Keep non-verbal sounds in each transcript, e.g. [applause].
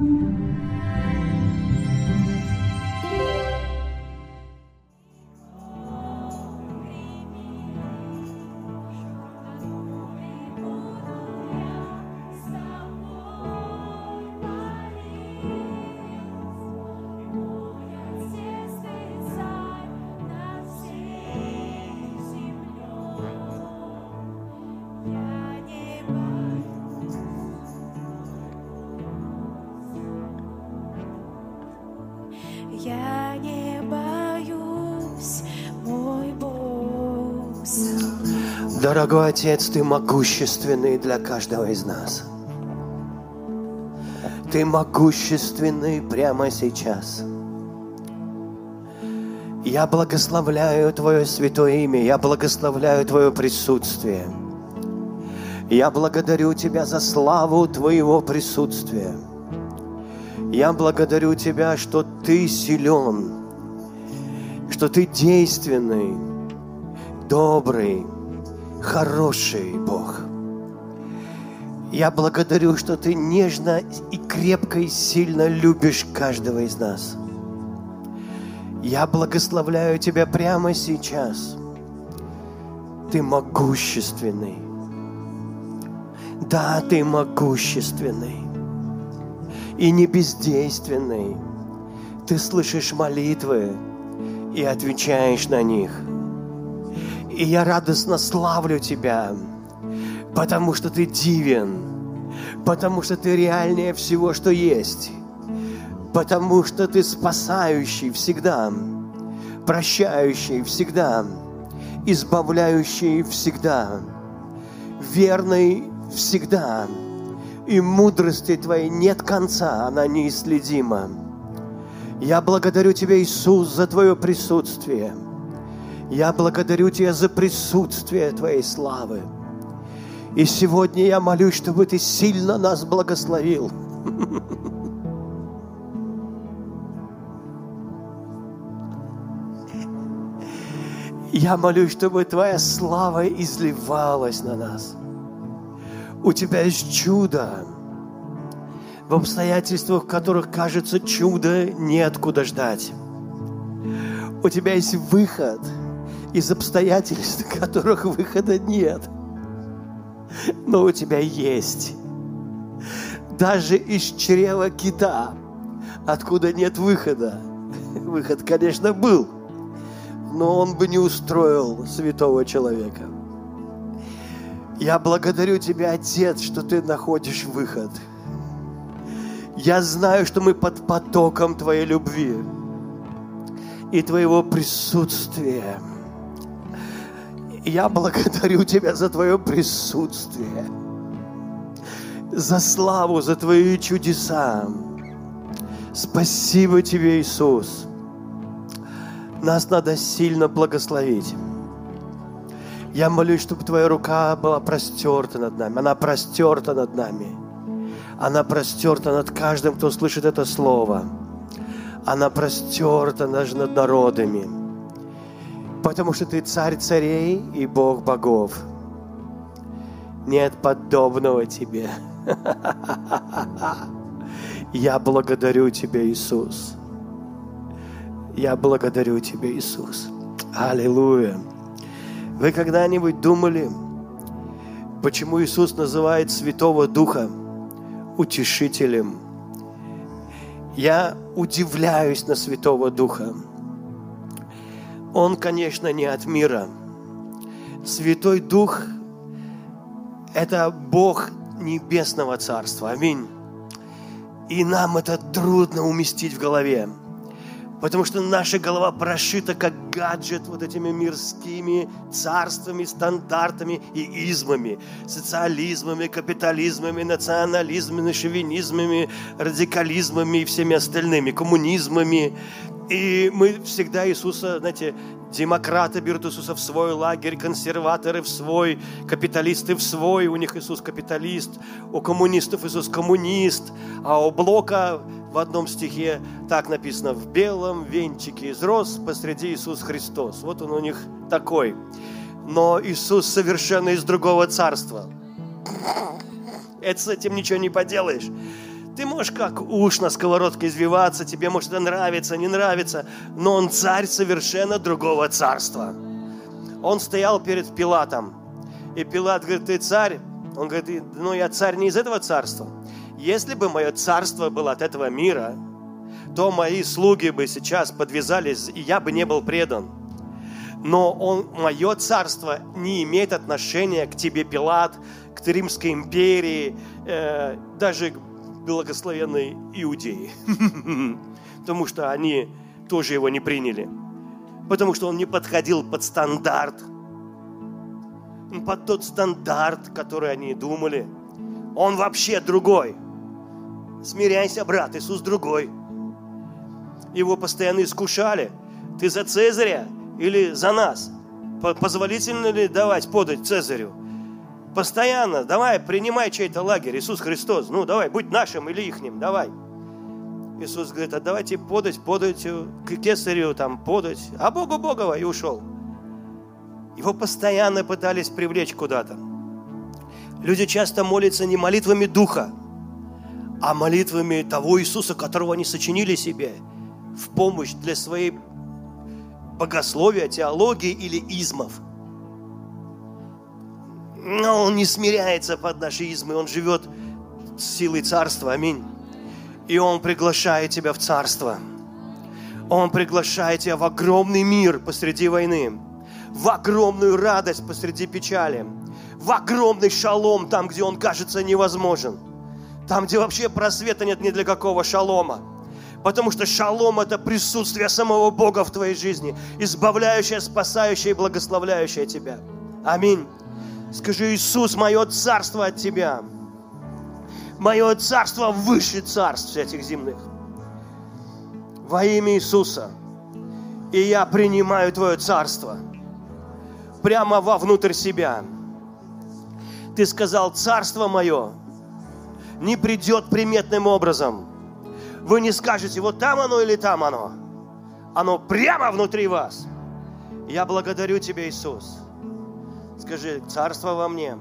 Я Дорогой Отец, Ты могущественный для каждого из нас. Ты могущественный прямо сейчас. Я благословляю Твое святое имя, я благословляю Твое присутствие. Я благодарю Тебя за славу Твоего присутствия. Я благодарю Тебя, что Ты силен, что Ты действенный, добрый, хороший Бог. Я благодарю, что Ты нежно и крепко и сильно любишь каждого из нас. Я благословляю Тебя прямо сейчас. Ты могущественный. Да, Ты могущественный и не бездейственный. Ты слышишь молитвы и отвечаешь на них. И я радостно славлю Тебя, потому что Ты дивен, потому что Ты реальнее всего, что есть, потому что Ты спасающий всегда, прощающий всегда, избавляющий всегда, верный всегда. И мудрости Твоей нет конца, она неисследима. Я благодарю Тебя, Иисус, за Твое присутствие. Я благодарю Тебя за присутствие Твоей славы. И сегодня я молюсь, чтобы Ты сильно нас благословил. Я молюсь, чтобы Твоя слава изливалась на нас. У Тебя есть чудо. В обстоятельствах, в которых кажется чудо, неоткуда ждать. У Тебя есть выход из обстоятельств, [laughs] которых выхода нет. Но у Тебя есть. Даже из чрева кита, откуда нет выхода. [laughs] Выход, конечно, был, но он бы не устроил святого человека. Я благодарю Тебя, Отец, что Ты находишь выход. Я знаю, что мы под потоком Твоей любви и Твоего присутствия. Я благодарю Тебя за Твое присутствие, за славу, за Твои чудеса. Спасибо Тебе, Иисус. Нас надо сильно благословить. Я молюсь, чтобы Твоя рука была простерта над нами. Она простерта над нами. Она простерта над каждым, кто слышит это слово. Она простерта даже над народами. Потому что Ты царь царей и Бог богов. Нет подобного Тебе. [laughs] Я благодарю Тебя, Иисус. Я благодарю Тебя, Иисус. Аллилуйя. Вы когда-нибудь думали, почему Иисус называет Святого Духа утешителем? Я удивляюсь на Святого Духа. Он, конечно, не от мира. Святой Дух – это Бог Небесного Царства. Аминь. И нам это трудно уместить в голове. Потому что наша голова прошита как гаджет вот этими мирскими царствами, стандартами и измами, социализмами, капитализмами, национализмами, шовинизмами, радикализмами и всеми остальными, коммунизмами. И мы всегда Иисуса, знаете, демократы берут Иисуса в свой лагерь, консерваторы в свой, капиталисты в свой, у них Иисус капиталист, у коммунистов Иисус коммунист, а у Блока в одном стихе так написано, в белом венчике из роз посреди Иисус Христос. Вот он у них такой. Но Иисус совершенно из другого царства. Это с этим ничего не поделаешь. Ты можешь как уж на сковородке извиваться, тебе может это нравится, не нравится, но он царь совершенно другого царства. Он стоял перед Пилатом, и Пилат говорит, ты царь? Он говорит, ну я царь не из этого царства. Если бы мое царство было от этого мира, то мои слуги бы сейчас подвязались, и я бы не был предан. Но он, мое царство не имеет отношения к тебе, Пилат, к Римской империи, э, даже к благословенной Иудеи. [laughs] Потому что они тоже его не приняли. Потому что он не подходил под стандарт. Под тот стандарт, который они думали. Он вообще другой. Смиряйся, брат, Иисус другой. Его постоянно искушали. Ты за Цезаря или за нас? Позволительно ли давать подать Цезарю? Постоянно, давай, принимай чей-то лагерь, Иисус Христос. Ну, давай, будь нашим или ихним, давай. Иисус говорит, а давайте подать, подать к кесарю, там, подать, а Богу Богова, и ушел. Его постоянно пытались привлечь куда-то. Люди часто молятся не молитвами Духа, а молитвами того Иисуса, которого они сочинили себе в помощь для своей богословия, теологии или измов. Но он не смиряется под наши измы, он живет силой царства. Аминь. И он приглашает тебя в царство. Он приглашает тебя в огромный мир посреди войны, в огромную радость посреди печали, в огромный шалом там, где он кажется невозможен, там, где вообще просвета нет ни для какого шалома. Потому что шалом – это присутствие самого Бога в твоей жизни, избавляющее, спасающее и благословляющее тебя. Аминь. Скажи, Иисус, мое царство от Тебя. Мое царство выше царств этих земных. Во имя Иисуса. И я принимаю Твое царство прямо вовнутрь себя. Ты сказал, царство мое не придет приметным образом. Вы не скажете, вот там оно или там оно. Оно прямо внутри вас. Я благодарю Тебя, Иисус Скажи, царство во мне.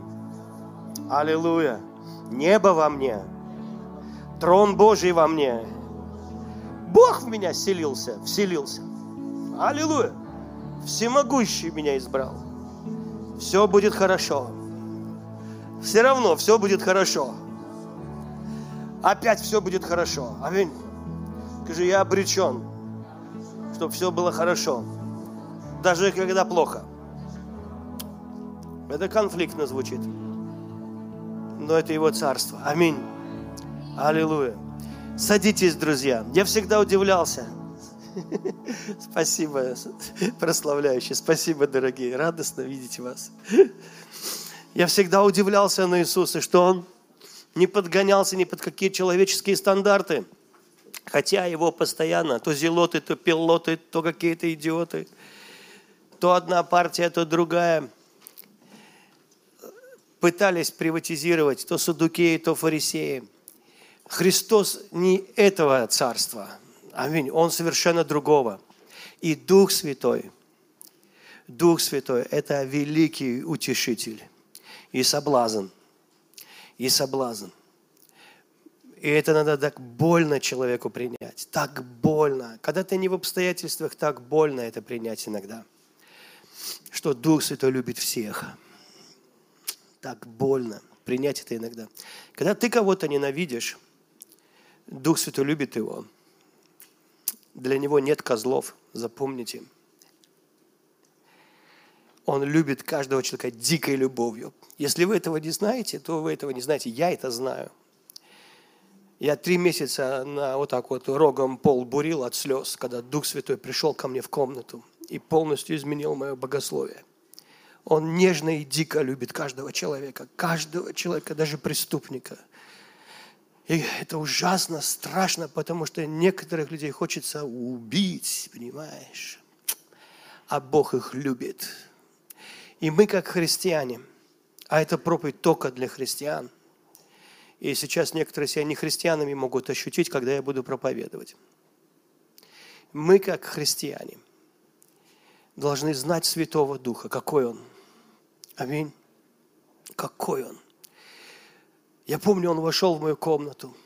Аллилуйя. Небо во мне. Трон Божий во мне. Бог в меня селился, вселился. Аллилуйя. Всемогущий меня избрал. Все будет хорошо. Все равно все будет хорошо. Опять все будет хорошо. Аминь. Скажи, я обречен, чтобы все было хорошо. Даже когда плохо. Это конфликтно звучит. Но это его царство. Аминь. Аллилуйя. Садитесь, друзья. Я всегда удивлялся. [laughs] Спасибо, прославляющие. Спасибо, дорогие. Радостно видеть вас. Я всегда удивлялся на Иисуса, что Он не подгонялся ни под какие человеческие стандарты. Хотя его постоянно то зелоты, то пилоты, то какие-то идиоты. То одна партия, то другая пытались приватизировать то садукеи, то фарисеи. Христос не этого царства. Аминь. Он совершенно другого. И Дух Святой, Дух Святой – это великий утешитель и соблазн. И соблазн. И это надо так больно человеку принять. Так больно. Когда ты не в обстоятельствах, так больно это принять иногда. Что Дух Святой любит всех так больно принять это иногда. Когда ты кого-то ненавидишь, Дух Святой любит его. Для него нет козлов, запомните. Он любит каждого человека дикой любовью. Если вы этого не знаете, то вы этого не знаете. Я это знаю. Я три месяца на вот так вот рогом пол бурил от слез, когда Дух Святой пришел ко мне в комнату и полностью изменил мое богословие. Он нежно и дико любит каждого человека, каждого человека, даже преступника. И это ужасно, страшно, потому что некоторых людей хочется убить, понимаешь? А Бог их любит. И мы, как христиане, а это проповедь только для христиан, и сейчас некоторые себя не христианами могут ощутить, когда я буду проповедовать. Мы, как христиане, должны знать Святого Духа, какой Он – Аминь. Какой он. Я помню, он вошел в мою комнату.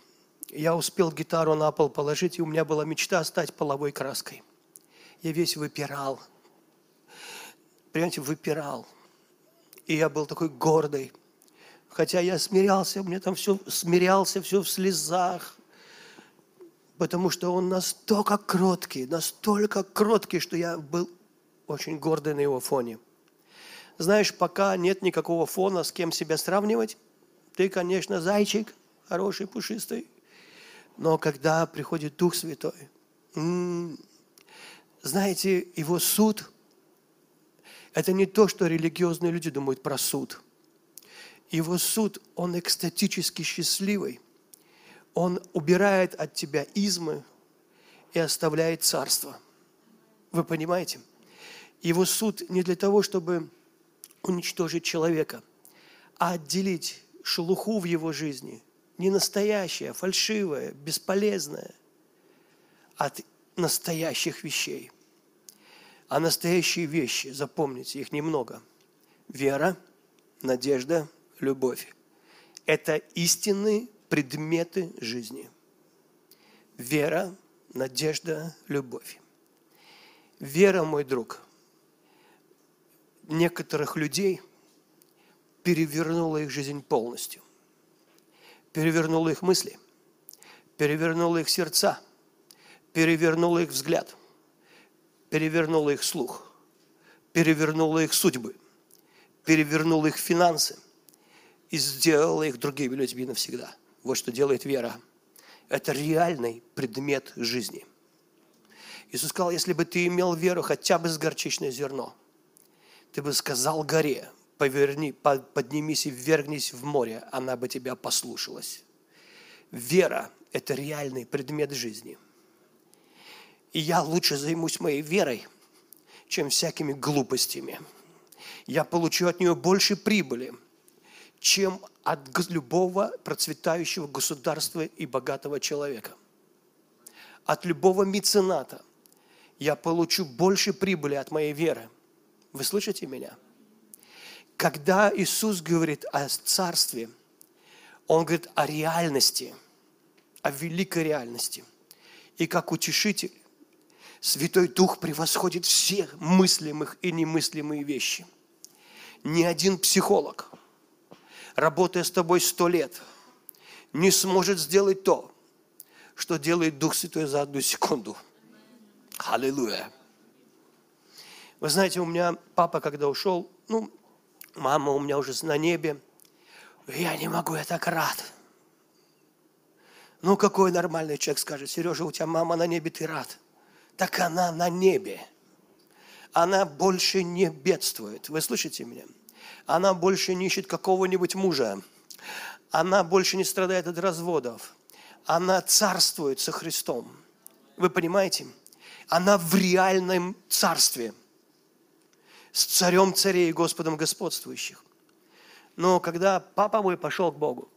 Я успел гитару на пол положить, и у меня была мечта стать половой краской. Я весь выпирал. Понимаете, выпирал. И я был такой гордый. Хотя я смирялся, мне там все смирялся, все в слезах. Потому что он настолько кроткий, настолько кроткий, что я был очень гордый на его фоне. Знаешь, пока нет никакого фона, с кем себя сравнивать, ты, конечно, зайчик, хороший, пушистый. Но когда приходит Дух Святой, знаете, его суд – это не то, что религиозные люди думают про суд. Его суд, он экстатически счастливый. Он убирает от тебя измы и оставляет царство. Вы понимаете? Его суд не для того, чтобы уничтожить человека, а отделить шелуху в его жизни, не настоящее, фальшивое, бесполезное, от настоящих вещей. А настоящие вещи, запомните, их немного. Вера, надежда, любовь. Это истинные предметы жизни. Вера, надежда, любовь. Вера, мой друг, некоторых людей перевернула их жизнь полностью. Перевернула их мысли, перевернула их сердца, перевернула их взгляд, перевернула их слух, перевернула их судьбы, перевернула их финансы и сделала их другими людьми навсегда. Вот что делает вера. Это реальный предмет жизни. Иисус сказал, если бы ты имел веру хотя бы с горчичное зерно – ты бы сказал горе, поверни, поднимись и ввергнись в море, она бы тебя послушалась. Вера – это реальный предмет жизни. И я лучше займусь моей верой, чем всякими глупостями. Я получу от нее больше прибыли, чем от любого процветающего государства и богатого человека. От любого мецената я получу больше прибыли от моей веры – вы слышите меня? Когда Иисус говорит о царстве, Он говорит о реальности, о великой реальности. И как утешитель, Святой Дух превосходит все мыслимых и немыслимые вещи. Ни один психолог, работая с тобой сто лет, не сможет сделать то, что делает Дух Святой за одну секунду. Аллилуйя. Вы знаете, у меня папа, когда ушел, ну, мама у меня уже на небе, я не могу, я так рад. Ну, какой нормальный человек скажет, Сережа, у тебя мама на небе, ты рад. Так она на небе. Она больше не бедствует. Вы слышите меня? Она больше не ищет какого-нибудь мужа. Она больше не страдает от разводов. Она царствует со Христом. Вы понимаете? Она в реальном царстве – с царем царей и Господом господствующих. Но когда папа мой пошел к Богу,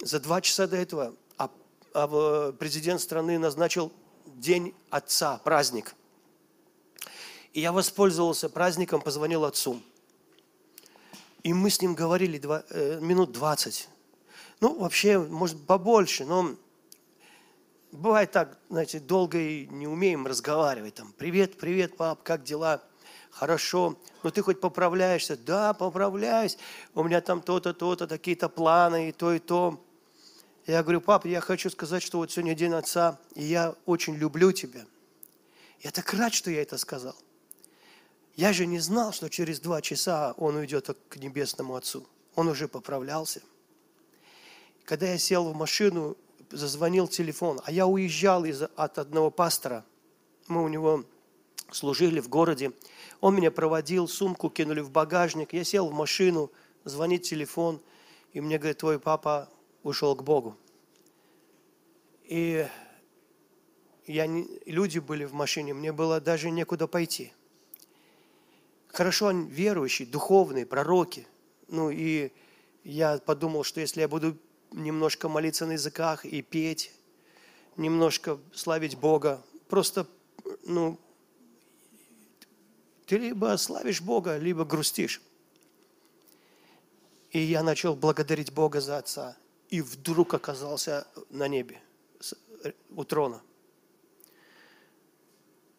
за два часа до этого а, а президент страны назначил День Отца, праздник. И я воспользовался праздником, позвонил отцу. И мы с ним говорили два, э, минут 20. Ну, вообще, может, побольше, но бывает так, знаете, долго и не умеем разговаривать. Там, привет, привет, пап, как дела? Хорошо, но ты хоть поправляешься? Да, поправляюсь, у меня там то-то, то-то, такие-то планы и то, и то. Я говорю, папа, я хочу сказать, что вот сегодня день отца, и я очень люблю тебя. Я так рад, что я это сказал. Я же не знал, что через два часа он уйдет к небесному отцу. Он уже поправлялся. Когда я сел в машину, зазвонил телефон, а я уезжал из, от одного пастора. Мы у него служили в городе. Он меня проводил, сумку кинули в багажник. Я сел в машину, звонит телефон, и мне говорит, твой папа ушел к Богу. И я не, люди были в машине, мне было даже некуда пойти. Хорошо, они верующие, духовные, пророки. Ну и я подумал, что если я буду немножко молиться на языках и петь, немножко славить Бога, просто ну, ты либо славишь Бога, либо грустишь. И я начал благодарить Бога за отца. и вдруг оказался на небе у трона.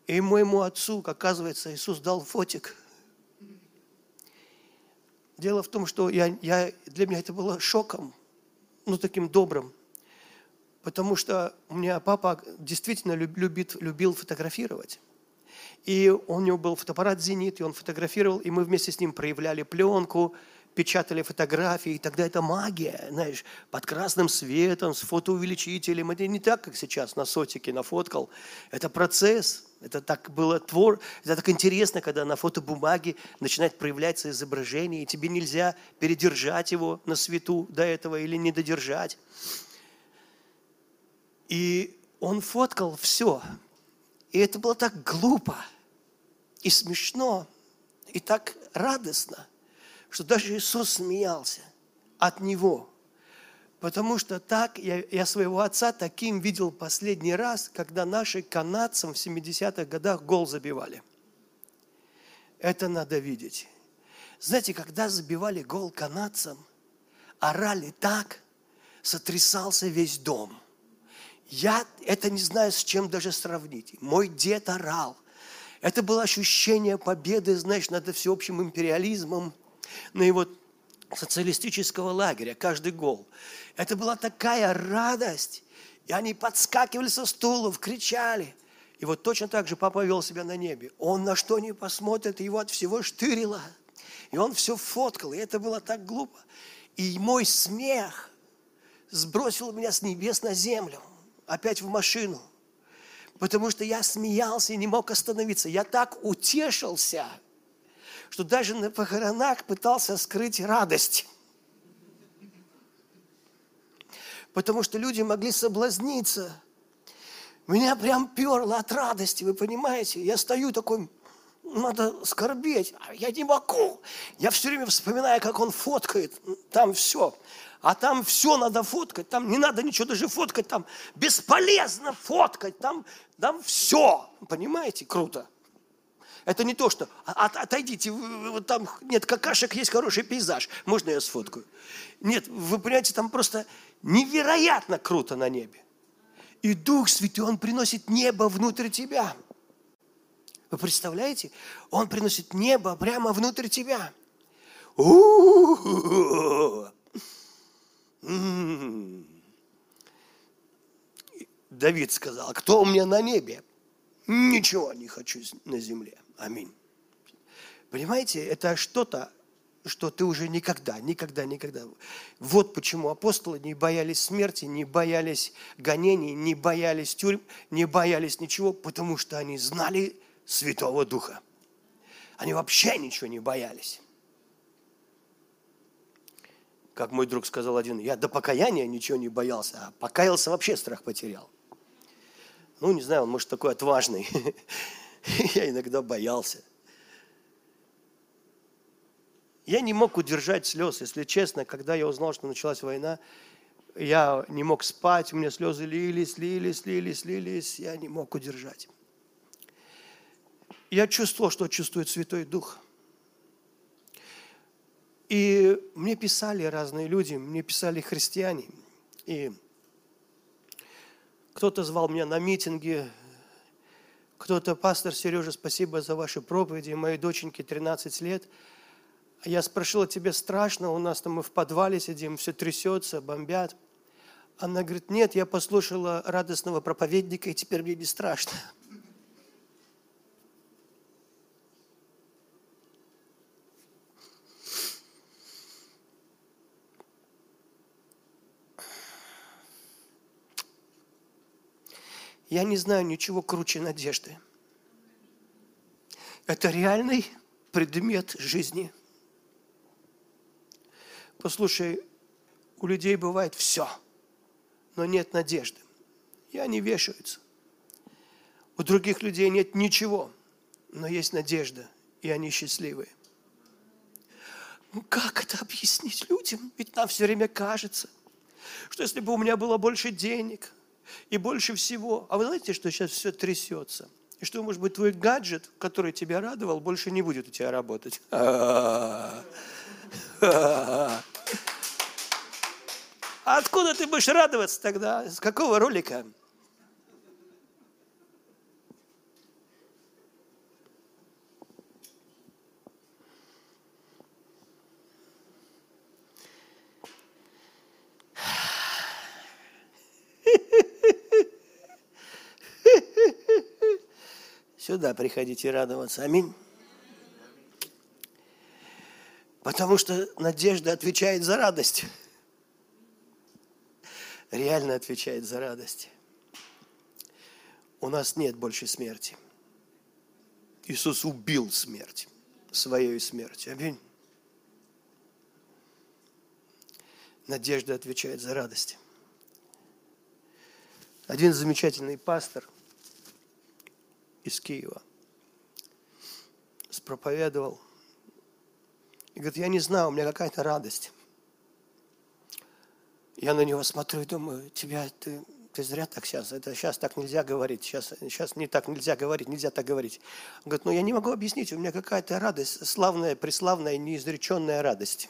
И моему отцу, оказывается, Иисус дал фотик. Дело в том, что я, я, для меня это было шоком, ну таким добрым, потому что у меня папа действительно любит, любил фотографировать. И у него был фотоаппарат «Зенит», и он фотографировал, и мы вместе с ним проявляли пленку, печатали фотографии, и тогда это магия, знаешь, под красным светом, с фотоувеличителем. Это не так, как сейчас на сотике нафоткал. Это процесс, это так было твор, это так интересно, когда на фотобумаге начинает проявляться изображение, и тебе нельзя передержать его на свету до этого или не додержать. И он фоткал все. И это было так глупо и смешно, и так радостно что даже Иисус смеялся от Него. Потому что так я, я своего отца таким видел последний раз, когда наши канадцам в 70-х годах гол забивали. Это надо видеть. Знаете, когда забивали гол канадцам, орали так, сотрясался весь дом. Я это не знаю, с чем даже сравнить. Мой дед орал. Это было ощущение победы, знаешь, над всеобщим империализмом – на его социалистического лагеря, каждый гол. Это была такая радость. И они подскакивали со стулов, кричали. И вот точно так же папа вел себя на небе. Он на что не посмотрит, его от всего штырило. И он все фоткал, и это было так глупо. И мой смех сбросил меня с небес на землю, опять в машину. Потому что я смеялся и не мог остановиться. Я так утешился – что даже на похоронах пытался скрыть радость. Потому что люди могли соблазниться. Меня прям перло от радости, вы понимаете? Я стою такой, надо скорбеть, а я не могу. Я все время вспоминаю, как он фоткает, там все. А там все надо фоткать, там не надо ничего даже фоткать, там бесполезно фоткать, там, там все. Понимаете? Круто. Это не то, что от, отойдите, вот там нет какашек, есть хороший пейзаж, можно я сфоткаю? Нет, вы понимаете, там просто невероятно круто на небе. И Дух Святой, Он приносит небо внутрь тебя. Вы представляете? Он приносит небо прямо внутрь тебя. Давид сказал, «А кто у меня на небе? Ничего не хочу на земле. Аминь. Понимаете, это что-то, что ты уже никогда, никогда, никогда. Вот почему апостолы не боялись смерти, не боялись гонений, не боялись тюрьм, не боялись ничего, потому что они знали Святого Духа. Они вообще ничего не боялись. Как мой друг сказал один, я до покаяния ничего не боялся, а покаялся вообще страх потерял. Ну, не знаю, он может такой отважный. [laughs] Я иногда боялся. Я не мог удержать слез, если честно, когда я узнал, что началась война, я не мог спать, у меня слезы лились, лились, лились, лились, я не мог удержать. Я чувствовал, что чувствует Святой Дух. И мне писали разные люди, мне писали христиане. И кто-то звал меня на митинги, кто-то, пастор Сережа, спасибо за ваши проповеди, моей доченьке 13 лет. Я спросила, тебе страшно, у нас там мы в подвале сидим, все трясется, бомбят. Она говорит, нет, я послушала радостного проповедника, и теперь мне не страшно. Я не знаю ничего круче надежды. Это реальный предмет жизни. Послушай, у людей бывает все, но нет надежды. И они вешаются. У других людей нет ничего, но есть надежда, и они счастливые. Ну как это объяснить людям? Ведь нам все время кажется, что если бы у меня было больше денег, и больше всего, а вы знаете, что сейчас все трясется? И что, может быть, твой гаджет, который тебя радовал, больше не будет у тебя работать. [laughs] А откуда ты будешь радоваться тогда? С какого ролика? Сюда приходите радоваться. Аминь. Потому что надежда отвечает за радость. Реально отвечает за радость. У нас нет больше смерти. Иисус убил смерть своей смертью. Аминь. Надежда отвечает за радость. Один замечательный пастор из Киева спроповедовал – и говорит, я не знаю, у меня какая-то радость. Я на него смотрю и думаю, тебя, ты, ты зря так сейчас, это сейчас так нельзя говорить, сейчас, сейчас не так нельзя говорить, нельзя так говорить. Он говорит, ну я не могу объяснить, у меня какая-то радость, славная, преславная, неизреченная радость.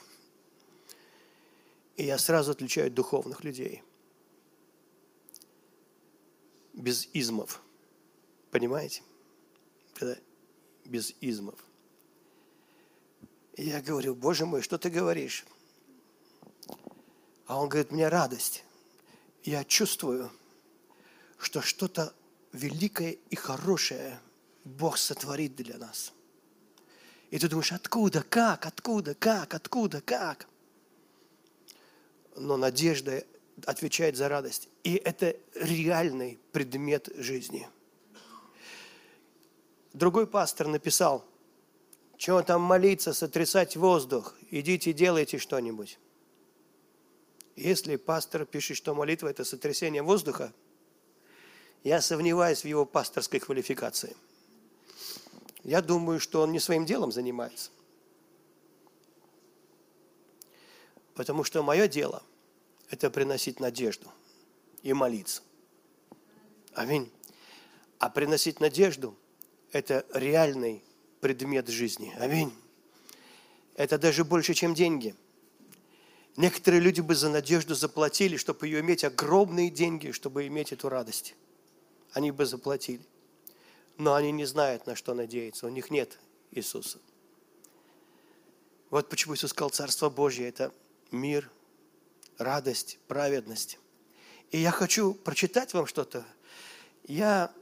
И я сразу отличаю духовных людей. Без измов. Понимаете? Когда без измов. И я говорю, Боже мой, что ты говоришь? А он говорит, мне радость. Я чувствую, что что-то великое и хорошее Бог сотворит для нас. И ты думаешь, откуда, как, откуда, как, откуда, как? Но надежда отвечает за радость. И это реальный предмет жизни. Другой пастор написал – чего там молиться, сотрясать воздух? Идите, делайте что-нибудь. Если пастор пишет, что молитва – это сотрясение воздуха, я сомневаюсь в его пасторской квалификации. Я думаю, что он не своим делом занимается. Потому что мое дело – это приносить надежду и молиться. Аминь. А приносить надежду – это реальный предмет жизни. Аминь. Это даже больше, чем деньги. Некоторые люди бы за надежду заплатили, чтобы ее иметь огромные деньги, чтобы иметь эту радость. Они бы заплатили. Но они не знают, на что надеяться. У них нет Иисуса. Вот почему Иисус сказал, Царство Божье – это мир, радость, праведность. И я хочу прочитать вам что-то. Я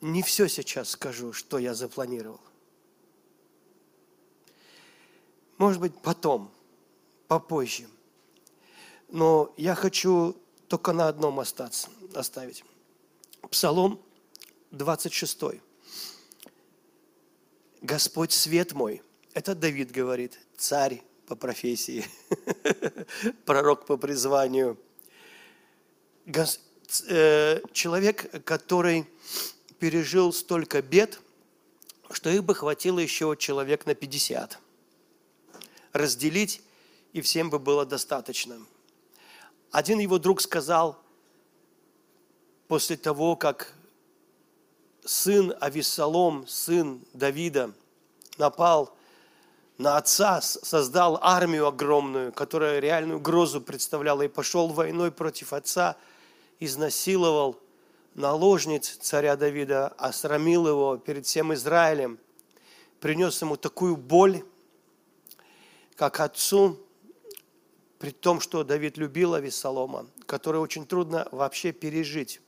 не все сейчас скажу, что я запланировал. Может быть, потом, попозже. Но я хочу только на одном остаться, оставить. Псалом 26. Господь свет мой. Это Давид говорит, царь по профессии, [laughs] пророк по призванию. Э, человек, который пережил столько бед, что их бы хватило еще человек на 50 разделить, и всем бы было достаточно. Один его друг сказал, после того, как сын Авессалом, сын Давида, напал на отца, создал армию огромную, которая реальную угрозу представляла, и пошел войной против отца, изнасиловал наложниц царя Давида, осрамил его перед всем Израилем, принес ему такую боль, как отцу, при том, что Давид любил Авессалома, который очень трудно вообще пережить.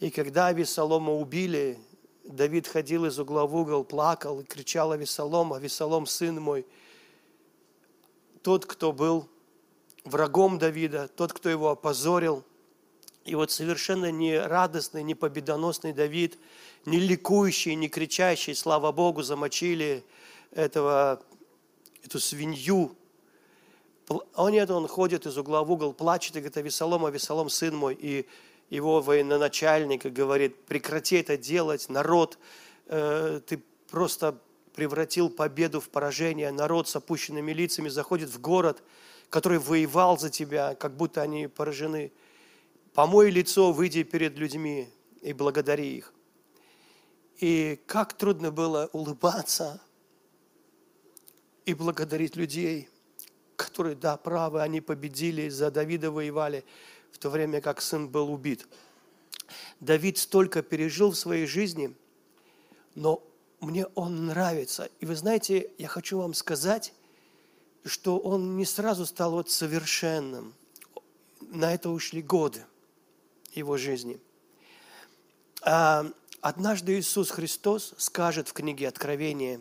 И когда Авессалома убили, Давид ходил из угла в угол, плакал и кричал Авессалом, Авессалом, сын мой, тот, кто был врагом Давида, тот, кто его опозорил. И вот совершенно не радостный, не победоносный Давид, не ликующий, не кричащий, слава Богу, замочили этого эту свинью. А нет, он ходит из угла в угол, плачет и говорит, Авесолом, Авесолом, сын мой. И его военачальник говорит, прекрати это делать, народ, э, ты просто превратил победу в поражение. Народ с опущенными лицами заходит в город, который воевал за тебя, как будто они поражены. Помой лицо, выйди перед людьми и благодари их. И как трудно было улыбаться, и благодарить людей которые, да, правы, они победили, за Давида воевали, в то время как сын был убит. Давид столько пережил в своей жизни, но мне он нравится. И вы знаете, я хочу вам сказать, что он не сразу стал вот совершенным. На это ушли годы его жизни. А однажды Иисус Христос скажет в книге Откровения,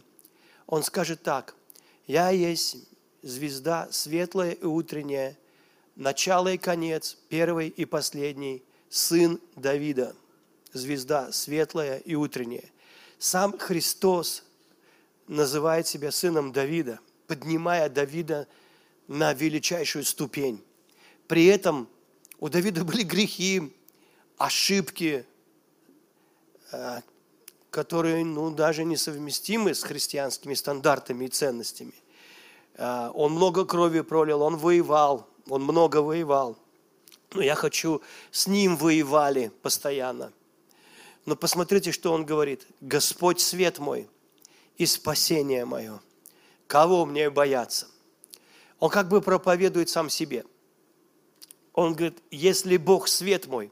Он скажет так, «Я есть звезда светлая и утренняя, начало и конец, первый и последний, сын Давида, звезда светлая и утренняя». Сам Христос называет себя сыном Давида, поднимая Давида на величайшую ступень. При этом у Давида были грехи, ошибки, э, которые ну, даже несовместимы с христианскими стандартами и ценностями. Э, он много крови пролил, он воевал, он много воевал. Но я хочу, с ним воевали постоянно. Но посмотрите, что он говорит. Господь свет мой и спасение мое. Кого мне бояться? Он как бы проповедует сам себе. Он говорит, если Бог свет мой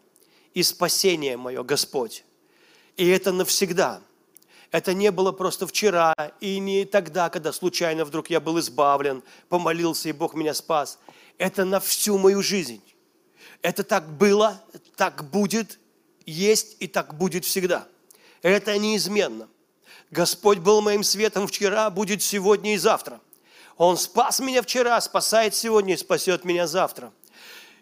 и спасение мое, Господь, и это навсегда. Это не было просто вчера и не тогда, когда случайно вдруг я был избавлен, помолился, и Бог меня спас. Это на всю мою жизнь. Это так было, так будет есть и так будет всегда. Это неизменно. Господь был моим светом вчера, будет сегодня и завтра. Он спас меня вчера, спасает сегодня и спасет меня завтра.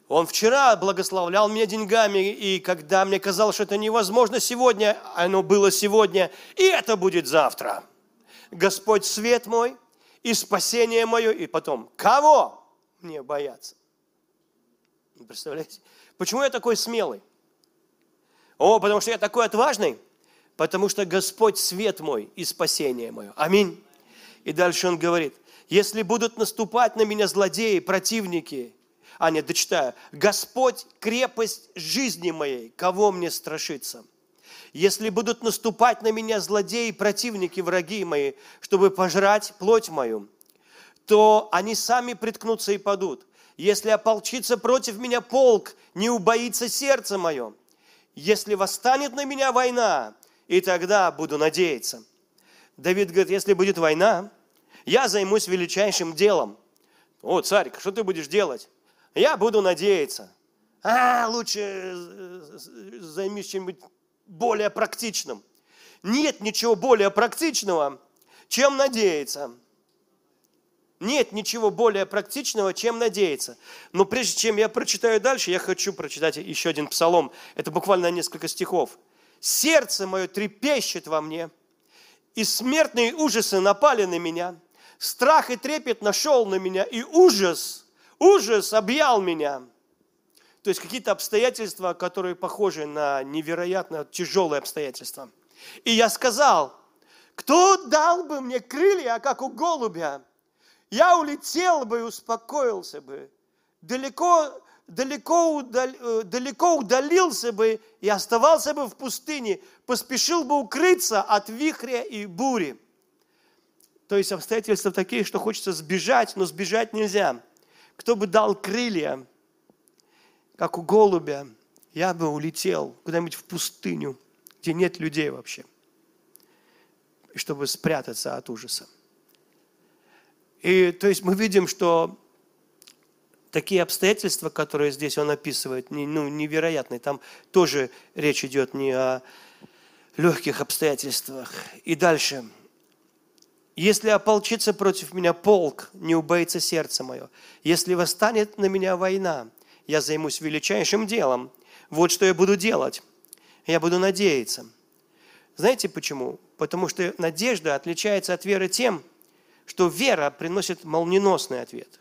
Он вчера благословлял меня деньгами, и когда мне казалось, что это невозможно сегодня, оно было сегодня, и это будет завтра. Господь свет мой и спасение мое, и потом, кого мне бояться? Представляете? Почему я такой смелый? О, потому что я такой отважный, потому что Господь свет мой и спасение мое. Аминь. И дальше он говорит, если будут наступать на меня злодеи, противники, а нет, дочитаю, Господь крепость жизни моей, кого мне страшиться? Если будут наступать на меня злодеи, противники, враги мои, чтобы пожрать плоть мою, то они сами приткнутся и падут. Если ополчится против меня полк, не убоится сердце мое если восстанет на меня война, и тогда буду надеяться. Давид говорит, если будет война, я займусь величайшим делом. О, царь, что ты будешь делать? Я буду надеяться. А, лучше э, займись чем-нибудь более практичным. Нет ничего более практичного, чем надеяться. Нет ничего более практичного, чем надеяться. Но прежде чем я прочитаю дальше, я хочу прочитать еще один псалом. Это буквально несколько стихов. «Сердце мое трепещет во мне, и смертные ужасы напали на меня. Страх и трепет нашел на меня, и ужас, ужас объял меня». То есть какие-то обстоятельства, которые похожи на невероятно тяжелые обстоятельства. И я сказал, кто дал бы мне крылья, как у голубя, я улетел бы и успокоился бы. Далеко, далеко, удаль, э, далеко удалился бы и оставался бы в пустыне, поспешил бы укрыться от вихря и бури. То есть обстоятельства такие, что хочется сбежать, но сбежать нельзя. Кто бы дал крылья, как у голубя, я бы улетел куда-нибудь в пустыню, где нет людей вообще, чтобы спрятаться от ужаса. И то есть мы видим, что такие обстоятельства, которые здесь он описывает, ну, невероятные. Там тоже речь идет не о легких обстоятельствах. И дальше. Если ополчится против меня полк, не убоится сердце мое. Если восстанет на меня война, я займусь величайшим делом. Вот что я буду делать. Я буду надеяться. Знаете почему? Потому что надежда отличается от веры тем, что вера приносит молниеносный ответ.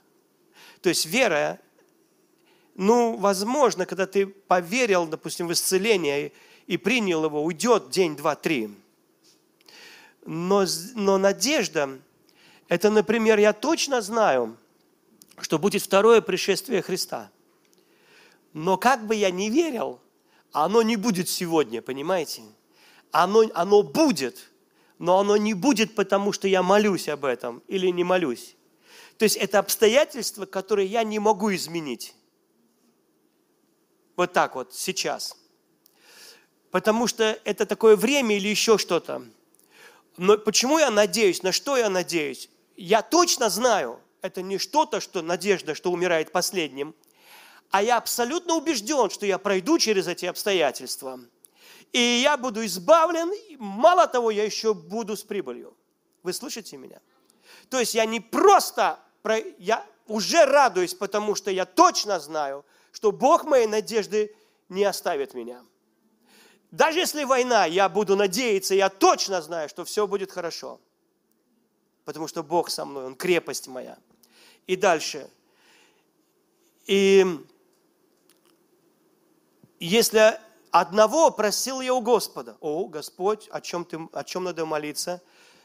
То есть вера, ну, возможно, когда ты поверил, допустим, в исцеление и принял его, уйдет день, два, три. Но, но надежда, это, например, я точно знаю, что будет второе пришествие Христа. Но как бы я не верил, оно не будет сегодня, понимаете? Оно, оно будет – но оно не будет, потому что я молюсь об этом или не молюсь. То есть это обстоятельства, которые я не могу изменить. Вот так вот, сейчас. Потому что это такое время или еще что-то. Но почему я надеюсь, на что я надеюсь? Я точно знаю, это не что-то, что надежда, что умирает последним, а я абсолютно убежден, что я пройду через эти обстоятельства. И я буду избавлен, мало того, я еще буду с прибылью. Вы слышите меня? То есть я не просто, я уже радуюсь, потому что я точно знаю, что Бог моей надежды не оставит меня. Даже если война, я буду надеяться, я точно знаю, что все будет хорошо. Потому что Бог со мной, Он крепость моя. И дальше. И если одного просил я у Господа, о, Господь, о чем, ты, о чем надо молиться?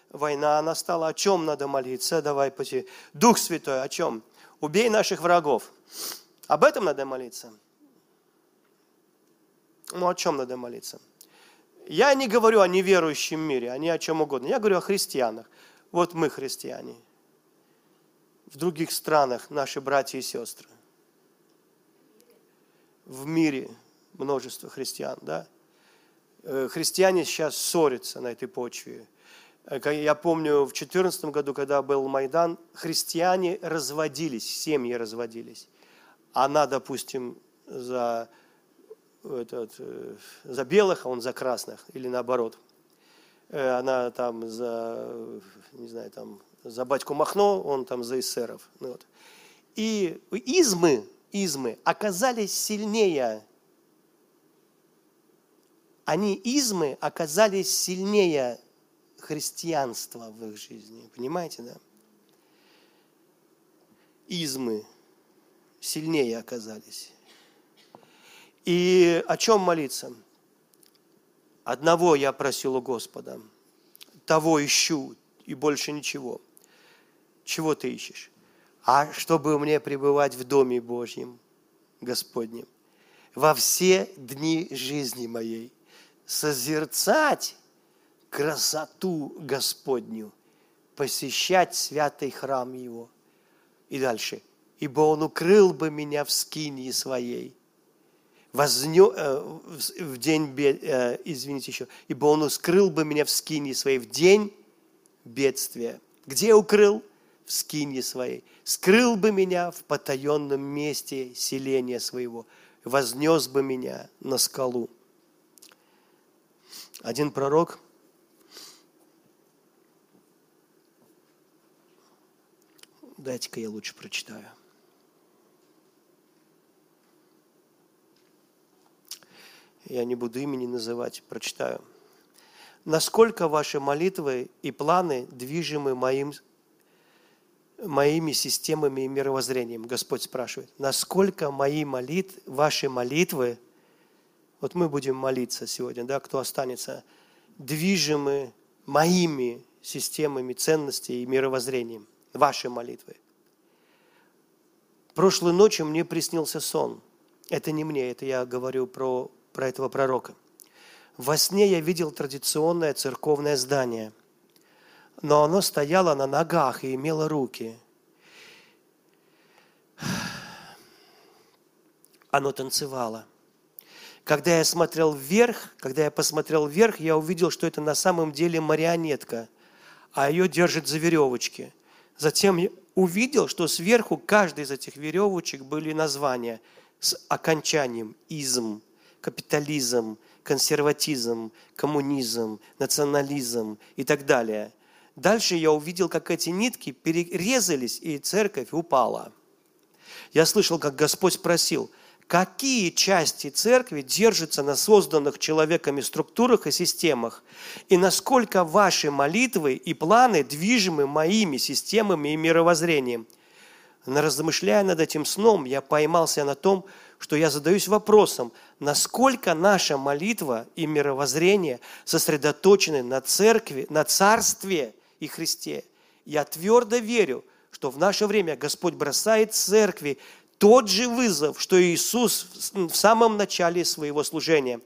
Война настала, о чем надо молиться? Давай пути. Дух Святой, о чем? Убей наших врагов. Об этом надо молиться. Ну, о чем надо молиться? Я не говорю о неверующем мире, а не о чем угодно. Я говорю о христианах. Вот мы христиане. В других странах наши братья и сестры. В мире множество христиан, да? Э, христиане сейчас ссорятся на этой почве. Э, я помню, в 2014 году, когда был Майдан, христиане разводились, семьи разводились. Она, допустим, за этот, э, за белых, а он за красных, или наоборот. Э, она там за, не знаю, там, за батьку Махно, он там за эсеров. Ну, вот. И измы, измы оказались сильнее, они, измы, оказались сильнее христианства в их жизни. Понимаете, да? Измы сильнее оказались. И о чем молиться? Одного я просил у Господа, того ищу, и больше ничего. Чего ты ищешь? А чтобы мне пребывать в Доме Божьем, Господнем, во все дни жизни моей, созерцать красоту Господню, посещать святый храм Его. И дальше. Ибо Он укрыл бы меня в скинии своей, вознё, э, в день, э, извините еще, ибо он скрыл бы меня в скине своей в день бедствия. Где укрыл? В скине своей. Скрыл бы меня в потаенном месте селения своего. Вознес бы меня на скалу. Один пророк Дайте-ка я лучше прочитаю. Я не буду имени называть, прочитаю. Насколько ваши молитвы и планы движимы моим, моими системами и мировоззрением? Господь спрашивает. Насколько мои молит, ваши молитвы, вот мы будем молиться сегодня, да, кто останется, движимы моими системами ценностей и мировоззрением, ваши молитвы. Прошлой ночью мне приснился сон. Это не мне, это я говорю про про этого пророка. Во сне я видел традиционное церковное здание, но оно стояло на ногах и имело руки. Оно танцевало. Когда я смотрел вверх, когда я посмотрел вверх, я увидел, что это на самом деле марионетка, а ее держат за веревочки. Затем я увидел, что сверху каждой из этих веревочек были названия с окончанием «изм», капитализм, консерватизм, коммунизм, национализм и так далее. Дальше я увидел, как эти нитки перерезались, и церковь упала. Я слышал, как Господь спросил, какие части церкви держатся на созданных человеками структурах и системах, и насколько ваши молитвы и планы движимы моими системами и мировоззрением. Но размышляя над этим сном, я поймался на том, что я задаюсь вопросом, насколько наша молитва и мировоззрение сосредоточены на церкви, на царстве и Христе. Я твердо верю, что в наше время Господь бросает церкви тот же вызов, что Иисус в самом начале своего служения.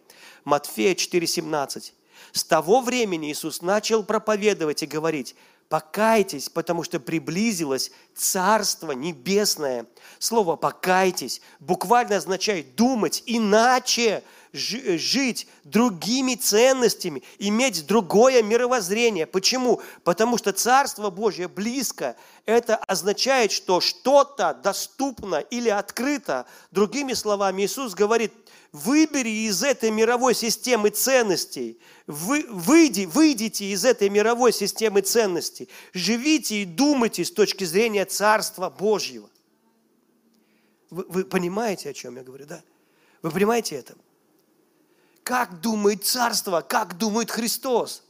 Матфея 4,17. С того времени Иисус начал проповедовать и говорить, покайтесь, потому что приблизилось Царство Небесное. Слово «покайтесь» буквально означает думать иначе, жить другими ценностями, иметь другое мировоззрение. Почему? Потому что Царство Божье близко. Это означает, что что-то доступно или открыто. Другими словами, Иисус говорит, выбери из этой мировой системы ценностей, вы, выйди, выйдите из этой мировой системы ценностей, живите и думайте с точки зрения Царства Божьего. Вы, вы понимаете, о чем я говорю, да? Вы понимаете это? Как думает царство, как думает Христос?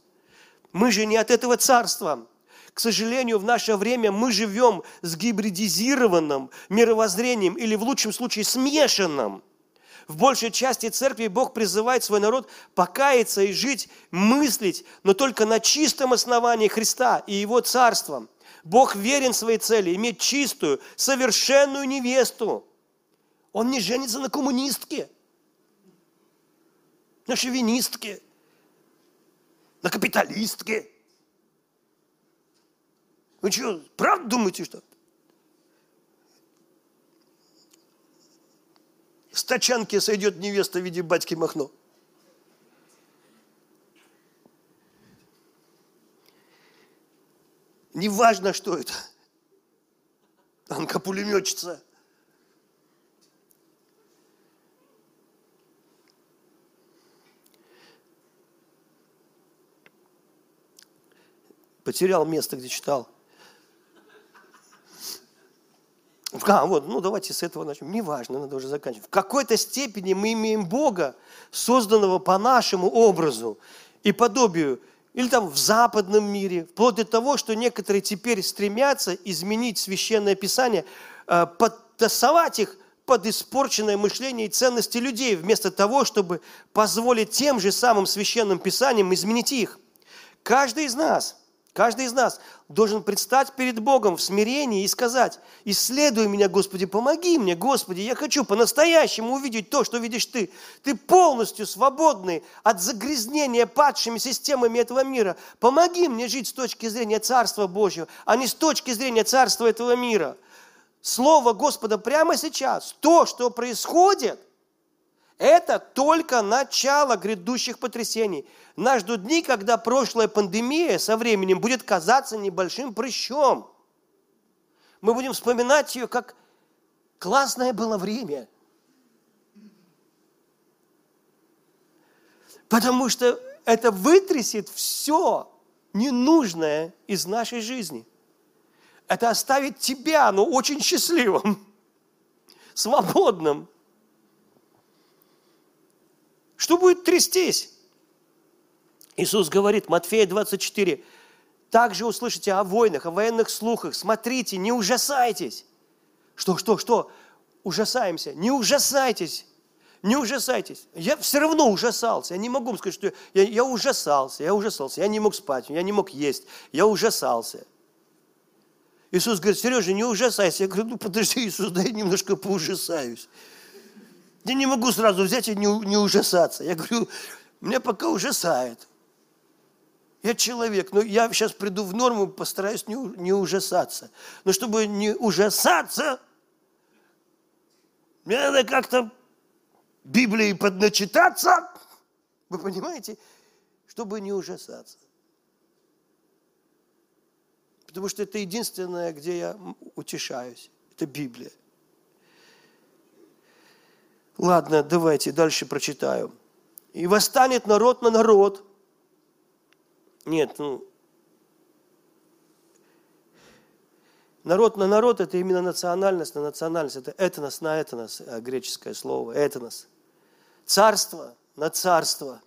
Мы же не от этого царства. К сожалению, в наше время мы живем с гибридизированным мировоззрением или в лучшем случае смешанным. В большей части церкви Бог призывает свой народ покаяться и жить, мыслить, но только на чистом основании Христа и Его Царства. Бог верен своей цели, иметь чистую, совершенную невесту. Он не женится на коммунистке – на шовинистке, на капиталистке. Вы что, правда думаете, что? С тачанки сойдет невеста в виде батьки Махно. Неважно, что это. Танка-пулеметчица – Потерял место, где читал. А, вот, ну давайте с этого начнем. Неважно, надо уже заканчивать. В какой-то степени мы имеем Бога, созданного по нашему образу и подобию, или там в западном мире, вплоть до того, что некоторые теперь стремятся изменить священное писание, э, подтасовать их под испорченное мышление и ценности людей, вместо того, чтобы позволить тем же самым священным писаниям изменить их. Каждый из нас – Каждый из нас должен предстать перед Богом в смирении и сказать, исследуй меня, Господи, помоги мне, Господи, я хочу по-настоящему увидеть то, что видишь Ты. Ты полностью свободный от загрязнения падшими системами этого мира. Помоги мне жить с точки зрения Царства Божьего, а не с точки зрения Царства этого мира. Слово Господа прямо сейчас, то, что происходит – это только начало грядущих потрясений. Нас ждут дни, когда прошлая пандемия со временем будет казаться небольшим прыщом. Мы будем вспоминать ее как классное было время. Потому что это вытрясет все ненужное из нашей жизни. Это оставит тебя, ну, очень счастливым, [laughs] свободным, что будет трястись? Иисус говорит, Матфея 24, также услышите о войнах, о военных слухах. Смотрите, не ужасайтесь. Что, что, что? Ужасаемся. Не ужасайтесь. Не ужасайтесь. Я все равно ужасался. Я не могу сказать, что я, я ужасался, я ужасался. Я не мог спать, я не мог есть. Я ужасался. Иисус говорит, Сережа, не ужасайся. Я говорю, ну подожди, Иисус, дай немножко поужасаюсь. Я не могу сразу взять и не, не ужасаться. Я говорю, мне пока ужасает. Я человек, но я сейчас приду в норму, постараюсь не, не ужасаться. Но чтобы не ужасаться, мне надо как-то Библией подначитаться, вы понимаете, чтобы не ужасаться. Потому что это единственное, где я утешаюсь. Это Библия. Ладно, давайте дальше прочитаю. И восстанет народ на народ. Нет, ну, народ на народ – это именно национальность на национальность. Это этнос на этнос, э, греческое слово, этнос. Царство на царство.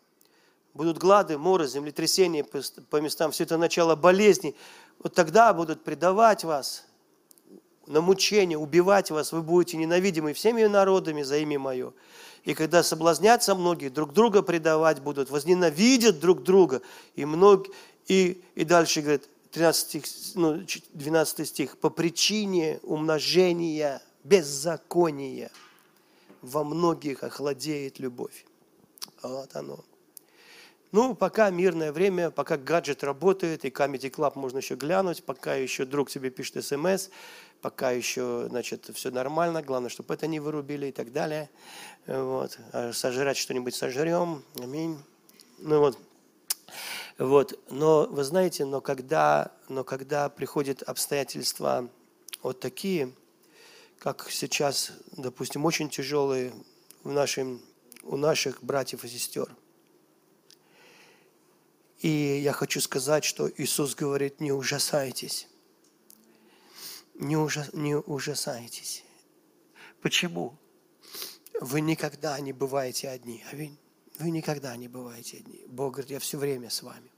Будут глады, моры, землетрясения по местам. Все это начало болезни. Вот тогда будут предавать вас – на мучение, убивать вас, вы будете ненавидимы всеми народами за имя Мое. И когда соблазнятся многие, друг друга предавать будут, возненавидят друг друга. И, мног... и, и дальше говорит, 13 стих, ну, 12 стих, по причине умножения беззакония во многих охладеет любовь. Вот оно. Ну, пока мирное время, пока гаджет работает, и Comedy Club можно еще глянуть, пока еще друг тебе пишет смс, пока еще, значит, все нормально, главное, чтобы это не вырубили и так далее. Вот. А сожрать что-нибудь сожрем, аминь. Ну вот, вот. Но вы знаете, но когда, но когда приходят обстоятельства вот такие, как сейчас, допустим, очень тяжелые в нашем, у наших братьев и сестер. И я хочу сказать, что Иисус говорит, не ужасайтесь. Не, ужас, не ужасайтесь. Почему? Вы никогда не бываете одни. Аминь. Вы никогда не бываете одни. Бог говорит, я все время с вами.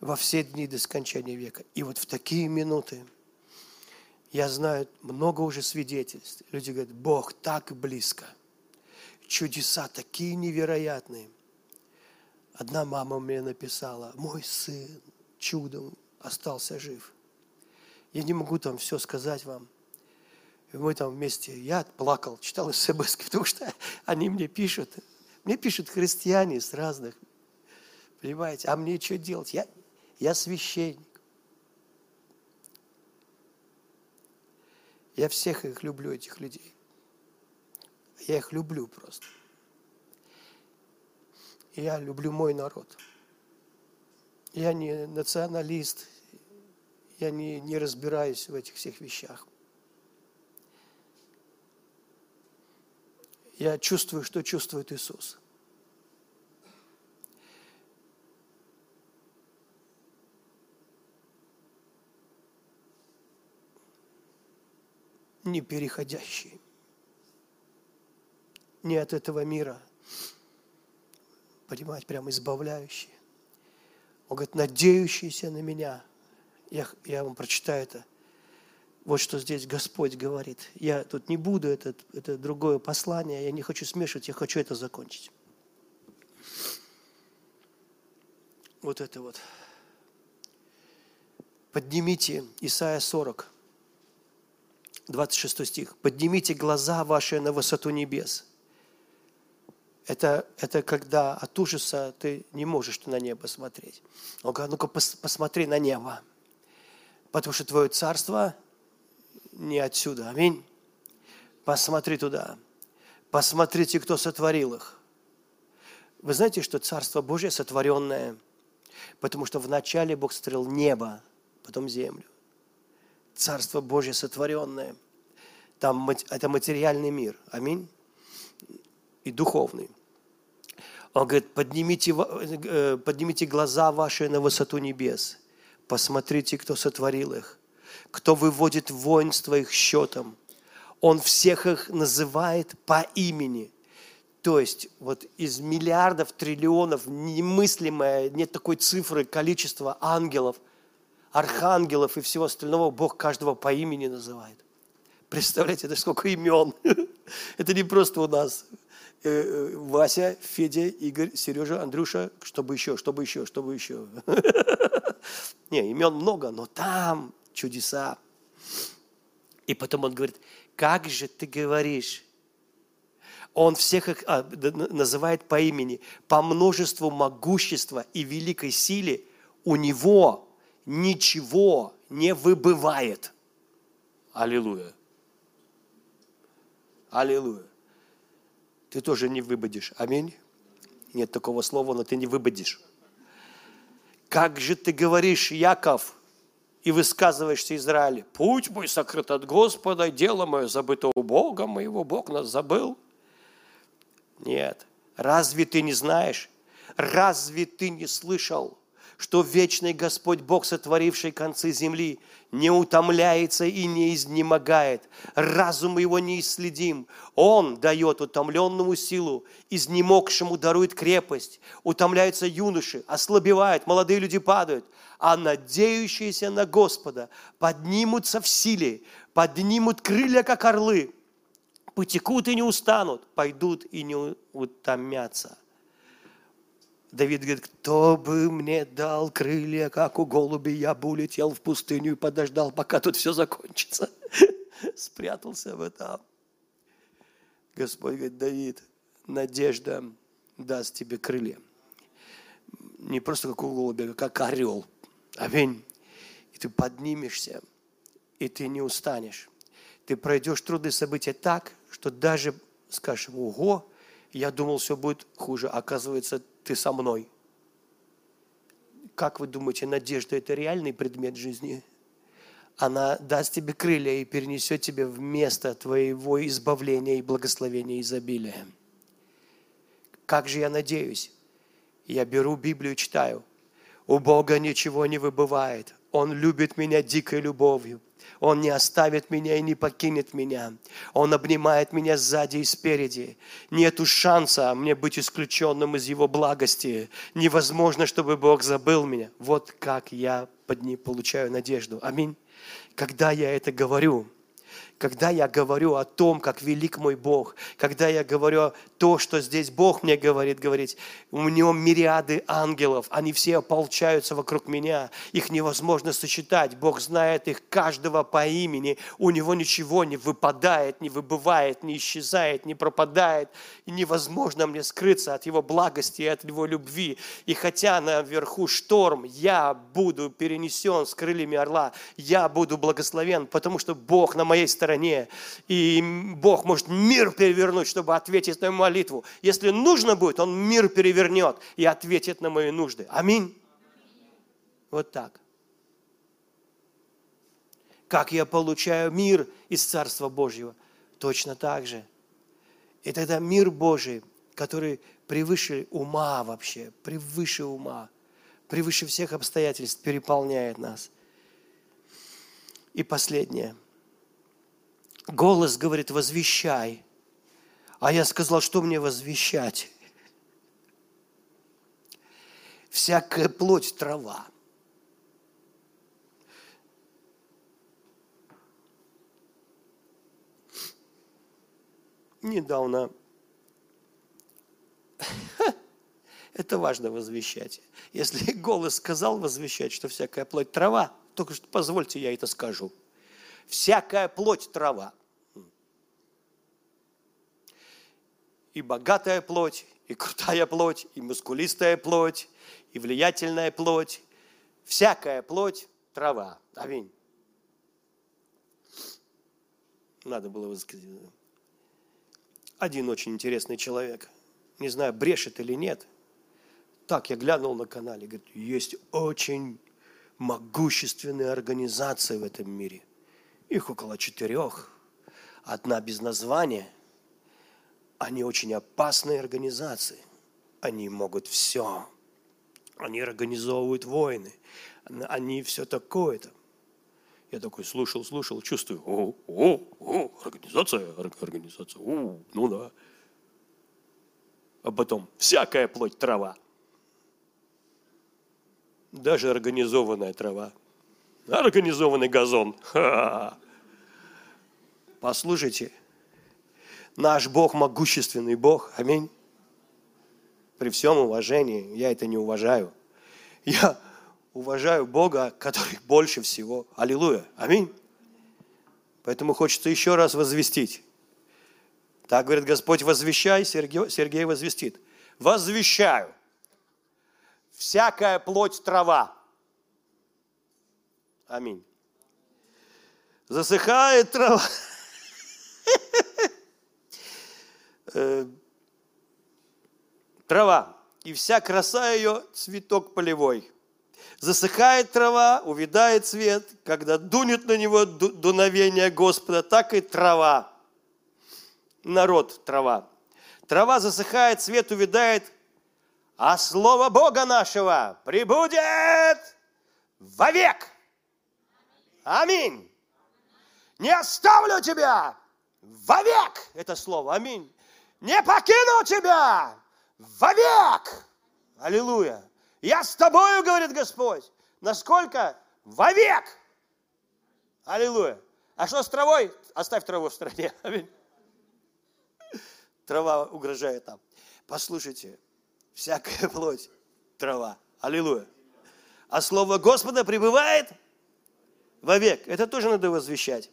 Во все дни до скончания века. И вот в такие минуты я знаю много уже свидетельств. Люди говорят, Бог так близко. Чудеса такие невероятные. Одна мама мне написала, мой сын чудом остался жив. Я не могу там все сказать вам. И мы там вместе, я плакал, читал смс, [laughs] потому что они мне пишут, мне пишут христиане с разных, понимаете, а мне что делать? Я, я священник. Я всех их люблю, этих людей. Я их люблю просто. Я люблю мой народ. Я не националист, я не, не разбираюсь в этих всех вещах. я чувствую, что чувствует Иисус. Не переходящий, не от этого мира, понимаете, прям избавляющий. Он говорит, надеющийся на меня. Я, я вам прочитаю это – вот что здесь Господь говорит. Я тут не буду, это, это другое послание, я не хочу смешивать, я хочу это закончить. Вот это вот. Поднимите, Исайя 40, 26 стих. Поднимите глаза ваши на высоту небес. Это, это когда от ужаса ты не можешь на небо смотреть. Он говорит, ну-ка посмотри на небо. Потому что твое царство не отсюда. Аминь. Посмотри туда. Посмотрите, кто сотворил их. Вы знаете, что Царство Божье сотворенное, потому что вначале Бог строил небо, потом землю. Царство Божье сотворенное. Там это материальный мир. Аминь. И духовный. Он говорит, поднимите, э, поднимите глаза ваши на высоту небес. Посмотрите, кто сотворил их кто выводит воинство их счетом. Он всех их называет по имени. То есть вот из миллиардов, триллионов, немыслимое, нет такой цифры, количества ангелов, архангелов и всего остального, Бог каждого по имени называет. Представляете, это сколько имен. [laughs] Это не просто у нас э, э, Вася, Федя, Игорь, Сережа, Андрюша, чтобы еще, чтобы еще, чтобы еще. [laughs] Не, имен много, но там чудеса. И потом он говорит, как же ты говоришь? Он всех их а, называет по имени. По множеству могущества и великой силе у него ничего не выбывает. Аллилуйя. Аллилуйя. Ты тоже не выбудешь. Аминь. Нет такого слова, но ты не выбудешь. Как же ты говоришь, Яков, и высказываешься Израиле, путь мой сокрыт от Господа, дело мое забыто у Бога моего, Бог нас забыл. Нет. Разве ты не знаешь? Разве ты не слышал? Что вечный Господь Бог, сотворивший концы земли, не утомляется и не изнемогает. Разум его не исследим. Он дает утомленному силу, изнемогшему дарует крепость. Утомляются юноши, ослабевают, молодые люди падают. А надеющиеся на Господа поднимутся в силе, поднимут крылья, как орлы, потекут и не устанут, пойдут и не утомятся. Давид говорит, кто бы мне дал крылья, как у голуби, я бы улетел в пустыню и подождал, пока тут все закончится. [laughs] Спрятался бы там. Господь говорит, Давид, надежда даст тебе крылья. не просто как у голубя, а как орел. Аминь. И ты поднимешься, и ты не устанешь. Ты пройдешь трудные события так, что даже скажешь, ого, я думал, все будет хуже. Оказывается, ты со мной. Как вы думаете, надежда – это реальный предмет жизни? Она даст тебе крылья и перенесет тебя в место твоего избавления и благословения и изобилия. Как же я надеюсь? Я беру Библию, читаю. У Бога ничего не выбывает. Он любит меня дикой любовью. Он не оставит меня и не покинет меня. Он обнимает меня сзади и спереди. Нету шанса мне быть исключенным из Его благости. Невозможно, чтобы Бог забыл меня. Вот как я под ним получаю надежду. Аминь. Когда я это говорю, когда я говорю о том, как велик мой Бог, когда я говорю то, что здесь Бог мне говорит, говорить, у него мириады ангелов, они все ополчаются вокруг меня, их невозможно сосчитать, Бог знает их каждого по имени, у него ничего не выпадает, не выбывает, не исчезает, не пропадает, и невозможно мне скрыться от его благости и от его любви. И хотя наверху шторм, я буду перенесен с крыльями орла, я буду благословен, потому что Бог на моей стороне, и Бог может мир перевернуть, чтобы ответить на молитву. Если нужно будет, Он мир перевернет и ответит на мои нужды. Аминь. Вот так. Как я получаю мир из Царства Божьего? Точно так же. И тогда мир Божий, который превыше ума вообще, превыше ума, превыше всех обстоятельств переполняет нас. И последнее. Голос говорит, возвещай. А я сказал, что мне возвещать? Всякая плоть трава. Недавно это важно возвещать. Если [laughs] голос сказал возвещать, что всякая плоть трава, только что позвольте, я это скажу. Всякая плоть трава. и богатая плоть, и крутая плоть, и мускулистая плоть, и влиятельная плоть. Всякая плоть – трава. Аминь. Надо было высказать. Один очень интересный человек. Не знаю, брешет или нет. Так, я глянул на канале. Говорит, есть очень могущественные организации в этом мире. Их около четырех. Одна без названия – они очень опасные организации. Они могут все. Они организовывают войны. Они все такое-то. Я такой слушал, слушал, чувствую, о, о, о, организация, организация, о, ну да. А потом всякая плоть трава. Даже организованная трава. Организованный газон. Ха-ха. Послушайте, Наш Бог могущественный Бог. Аминь. При всем уважении, я это не уважаю. Я уважаю Бога, который [laughs] больше всего. Аллилуйя. Аминь. Поэтому хочется еще раз возвестить. Так говорит Господь, возвещай, Сергей, Сергей возвестит. Возвещаю. Всякая плоть трава. Аминь. Засыхает трава. [laughs] э, трава, и вся краса ее цветок полевой. Засыхает трава, увядает цвет, когда дунет на него дуновение Господа, так и трава. Народ трава. Трава засыхает, цвет увядает, а слово Бога нашего прибудет вовек. Аминь. Не оставлю тебя вовек. Это слово. Аминь не покину тебя вовек. Аллилуйя. Я с тобою, говорит Господь. Насколько? Вовек. Аллилуйя. А что с травой? Оставь траву в стране. [laughs] Аминь. Трава угрожает там. Послушайте, всякая плоть – трава. Аллилуйя. А слово Господа пребывает вовек. Это тоже надо возвещать.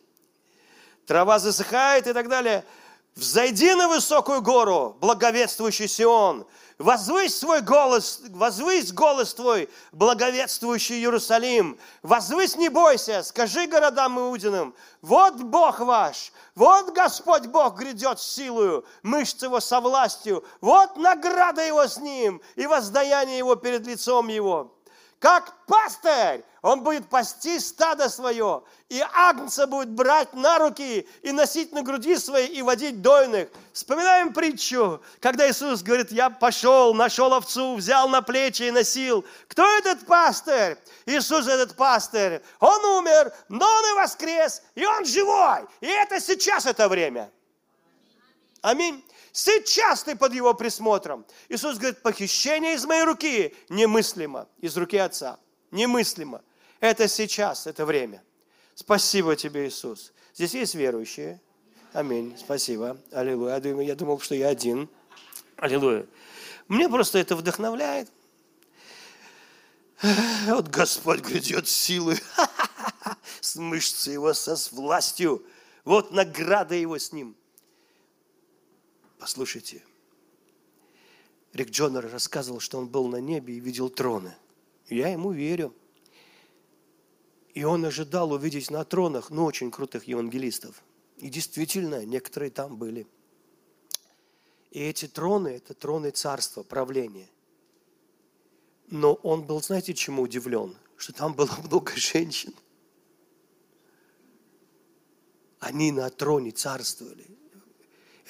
Трава засыхает и так далее – Взойди на высокую гору, благовествующий Сион, Возвысь свой голос, возвысь голос твой, благовествующий Иерусалим. Возвысь, не бойся, скажи городам Иудиным, вот Бог ваш, вот Господь Бог грядет с силою, мышцы его со властью, вот награда его с ним и воздаяние его перед лицом его. Как пастырь, он будет пасти стадо свое, и агнца будет брать на руки и носить на груди своей и водить дойных. Вспоминаем притчу, когда Иисус говорит, я пошел, нашел овцу, взял на плечи и носил. Кто этот пастырь? Иисус этот пастырь. Он умер, но он и воскрес, и он живой. И это сейчас это время. Аминь. Сейчас ты под его присмотром. Иисус говорит, похищение из моей руки немыслимо, из руки Отца. Немыслимо. Это сейчас, это время. Спасибо тебе, Иисус. Здесь есть верующие. Аминь. Спасибо. Аллилуйя. Я думал, что я один. Аллилуйя. Мне просто это вдохновляет. Вот Господь грядет [laughs] с силой, с мышцей его, со с властью. Вот награда его с ним. Послушайте, Рик Джонер рассказывал, что он был на небе и видел троны. Я ему верю. И он ожидал увидеть на тронах, ну, очень крутых евангелистов. И действительно, некоторые там были. И эти троны – это троны царства, правления. Но он был, знаете, чему удивлен? Что там было много женщин. Они на троне царствовали.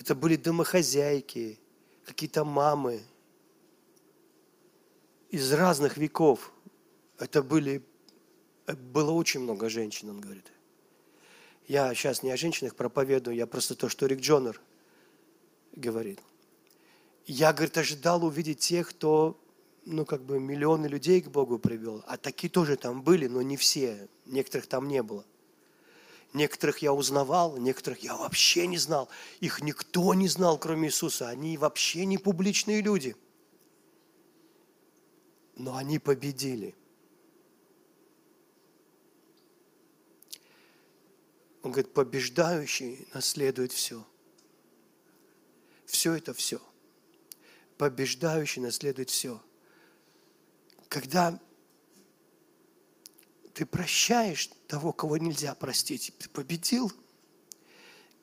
Это были домохозяйки, какие-то мамы из разных веков. Это были, было очень много женщин, он говорит. Я сейчас не о женщинах проповедую, я просто то, что Рик Джонер говорит. Я, говорит, ожидал увидеть тех, кто, ну, как бы миллионы людей к Богу привел. А такие тоже там были, но не все. Некоторых там не было. Некоторых я узнавал, некоторых я вообще не знал. Их никто не знал, кроме Иисуса. Они вообще не публичные люди. Но они победили. Он говорит, побеждающий наследует все. Все это все. Побеждающий наследует все. Когда ты прощаешь того, кого нельзя простить. Ты победил.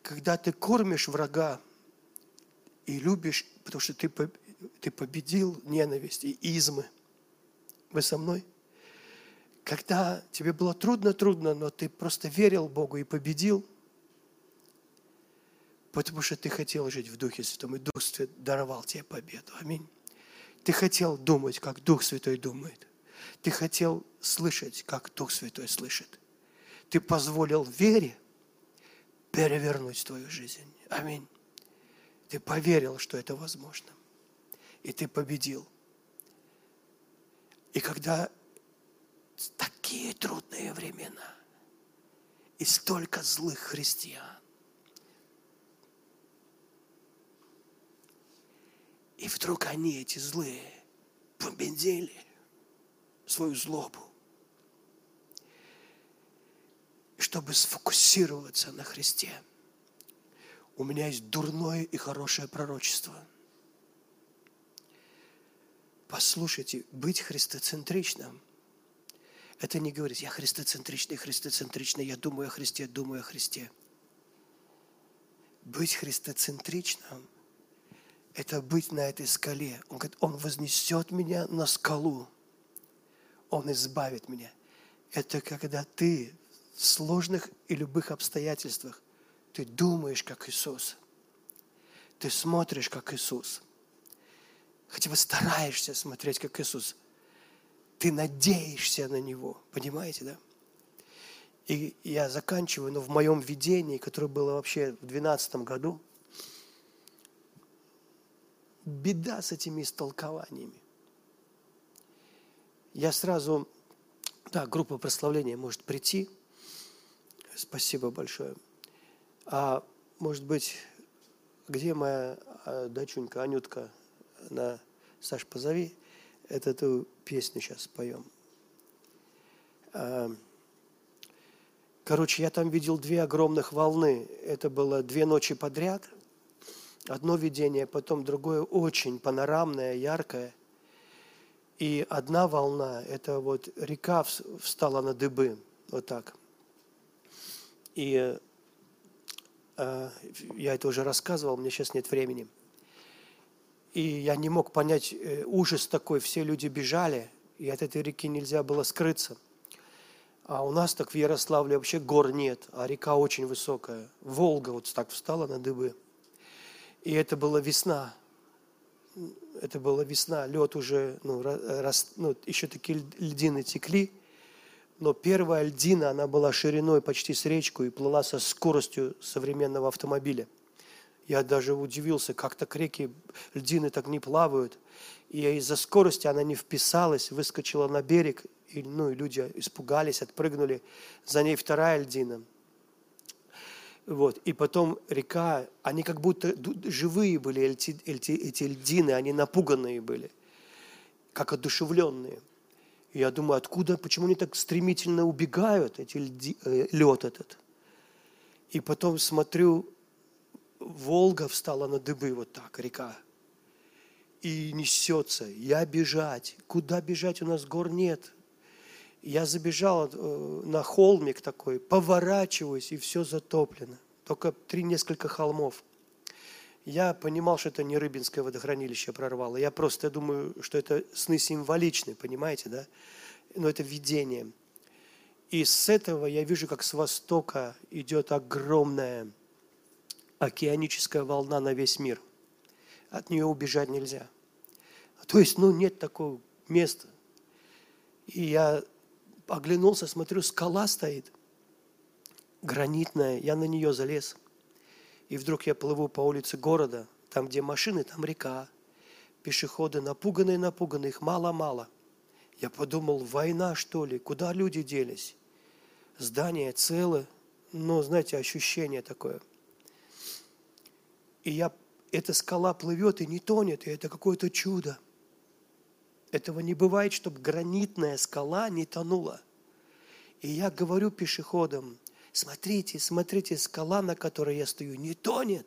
Когда ты кормишь врага и любишь, потому что ты, ты победил ненависть и измы. Вы со мной? Когда тебе было трудно-трудно, но ты просто верил Богу и победил, потому что ты хотел жить в Духе Святом, и Дух Святой даровал тебе победу. Аминь. Ты хотел думать, как Дух Святой думает. Ты хотел слышать, как Дух Святой слышит. Ты позволил вере перевернуть твою жизнь. Аминь. Ты поверил, что это возможно. И ты победил. И когда такие трудные времена и столько злых христиан, и вдруг они, эти злые, победили – свою злобу. И чтобы сфокусироваться на Христе, у меня есть дурное и хорошее пророчество. Послушайте, быть христоцентричным – это не говорить, я христоцентричный, христоцентричный, я думаю о Христе, думаю о Христе. Быть христоцентричным – это быть на этой скале. Он говорит, Он вознесет меня на скалу – он избавит меня. Это когда ты сложных и любых обстоятельствах, ты думаешь, как Иисус. Ты смотришь, как Иисус. Хотя бы стараешься смотреть, как Иисус. Ты надеешься на Него. Понимаете, да? И я заканчиваю, но в моем видении, которое было вообще в 2012 году, беда с этими истолкованиями. Я сразу, да, группа прославления может прийти. Спасибо большое. А может быть, где моя а, дочунька Анютка? На Саш, позови. Это эту песню сейчас споем. А, короче, я там видел две огромных волны. Это было две ночи подряд. Одно видение, потом другое очень панорамное, яркое. И одна волна, это вот река встала на дыбы, вот так. И э, я это уже рассказывал, мне сейчас нет времени. И я не мог понять э, ужас такой, все люди бежали, и от этой реки нельзя было скрыться. А у нас так в Ярославле вообще гор нет, а река очень высокая. Волга вот так встала на дыбы. И это была весна, это была весна, лед уже, ну, рас, ну, еще такие льдины текли, но первая льдина, она была шириной почти с речку и плыла со скоростью современного автомобиля. Я даже удивился, как так реки, льдины так не плавают. И из-за скорости она не вписалась, выскочила на берег, и, ну, и люди испугались, отпрыгнули. За ней вторая льдина – вот. И потом река, они как будто живые были, эти, эти, эти льдины, они напуганные были, как одушевленные. Я думаю, откуда, почему они так стремительно убегают, эти льди, э, лед этот. И потом смотрю, Волга встала на дыбы, вот так, река. И несется. Я бежать. Куда бежать? У нас гор нет. Я забежал э, на холмик такой, поворачиваюсь, и все затоплено. Только три несколько холмов. Я понимал, что это не Рыбинское водохранилище прорвало. Я просто думаю, что это сны символичны, понимаете, да? Но это видение. И с этого я вижу, как с востока идет огромная океаническая волна на весь мир. От нее убежать нельзя. То есть, ну, нет такого места. И я оглянулся, смотрю, скала стоит, гранитная, я на нее залез. И вдруг я плыву по улице города, там, где машины, там река. Пешеходы напуганные, напуганные, их мало-мало. Я подумал, война что ли, куда люди делись? Здания целы, но, знаете, ощущение такое. И я, эта скала плывет и не тонет, и это какое-то чудо – этого не бывает, чтобы гранитная скала не тонула. И я говорю пешеходам, смотрите, смотрите, скала, на которой я стою, не тонет.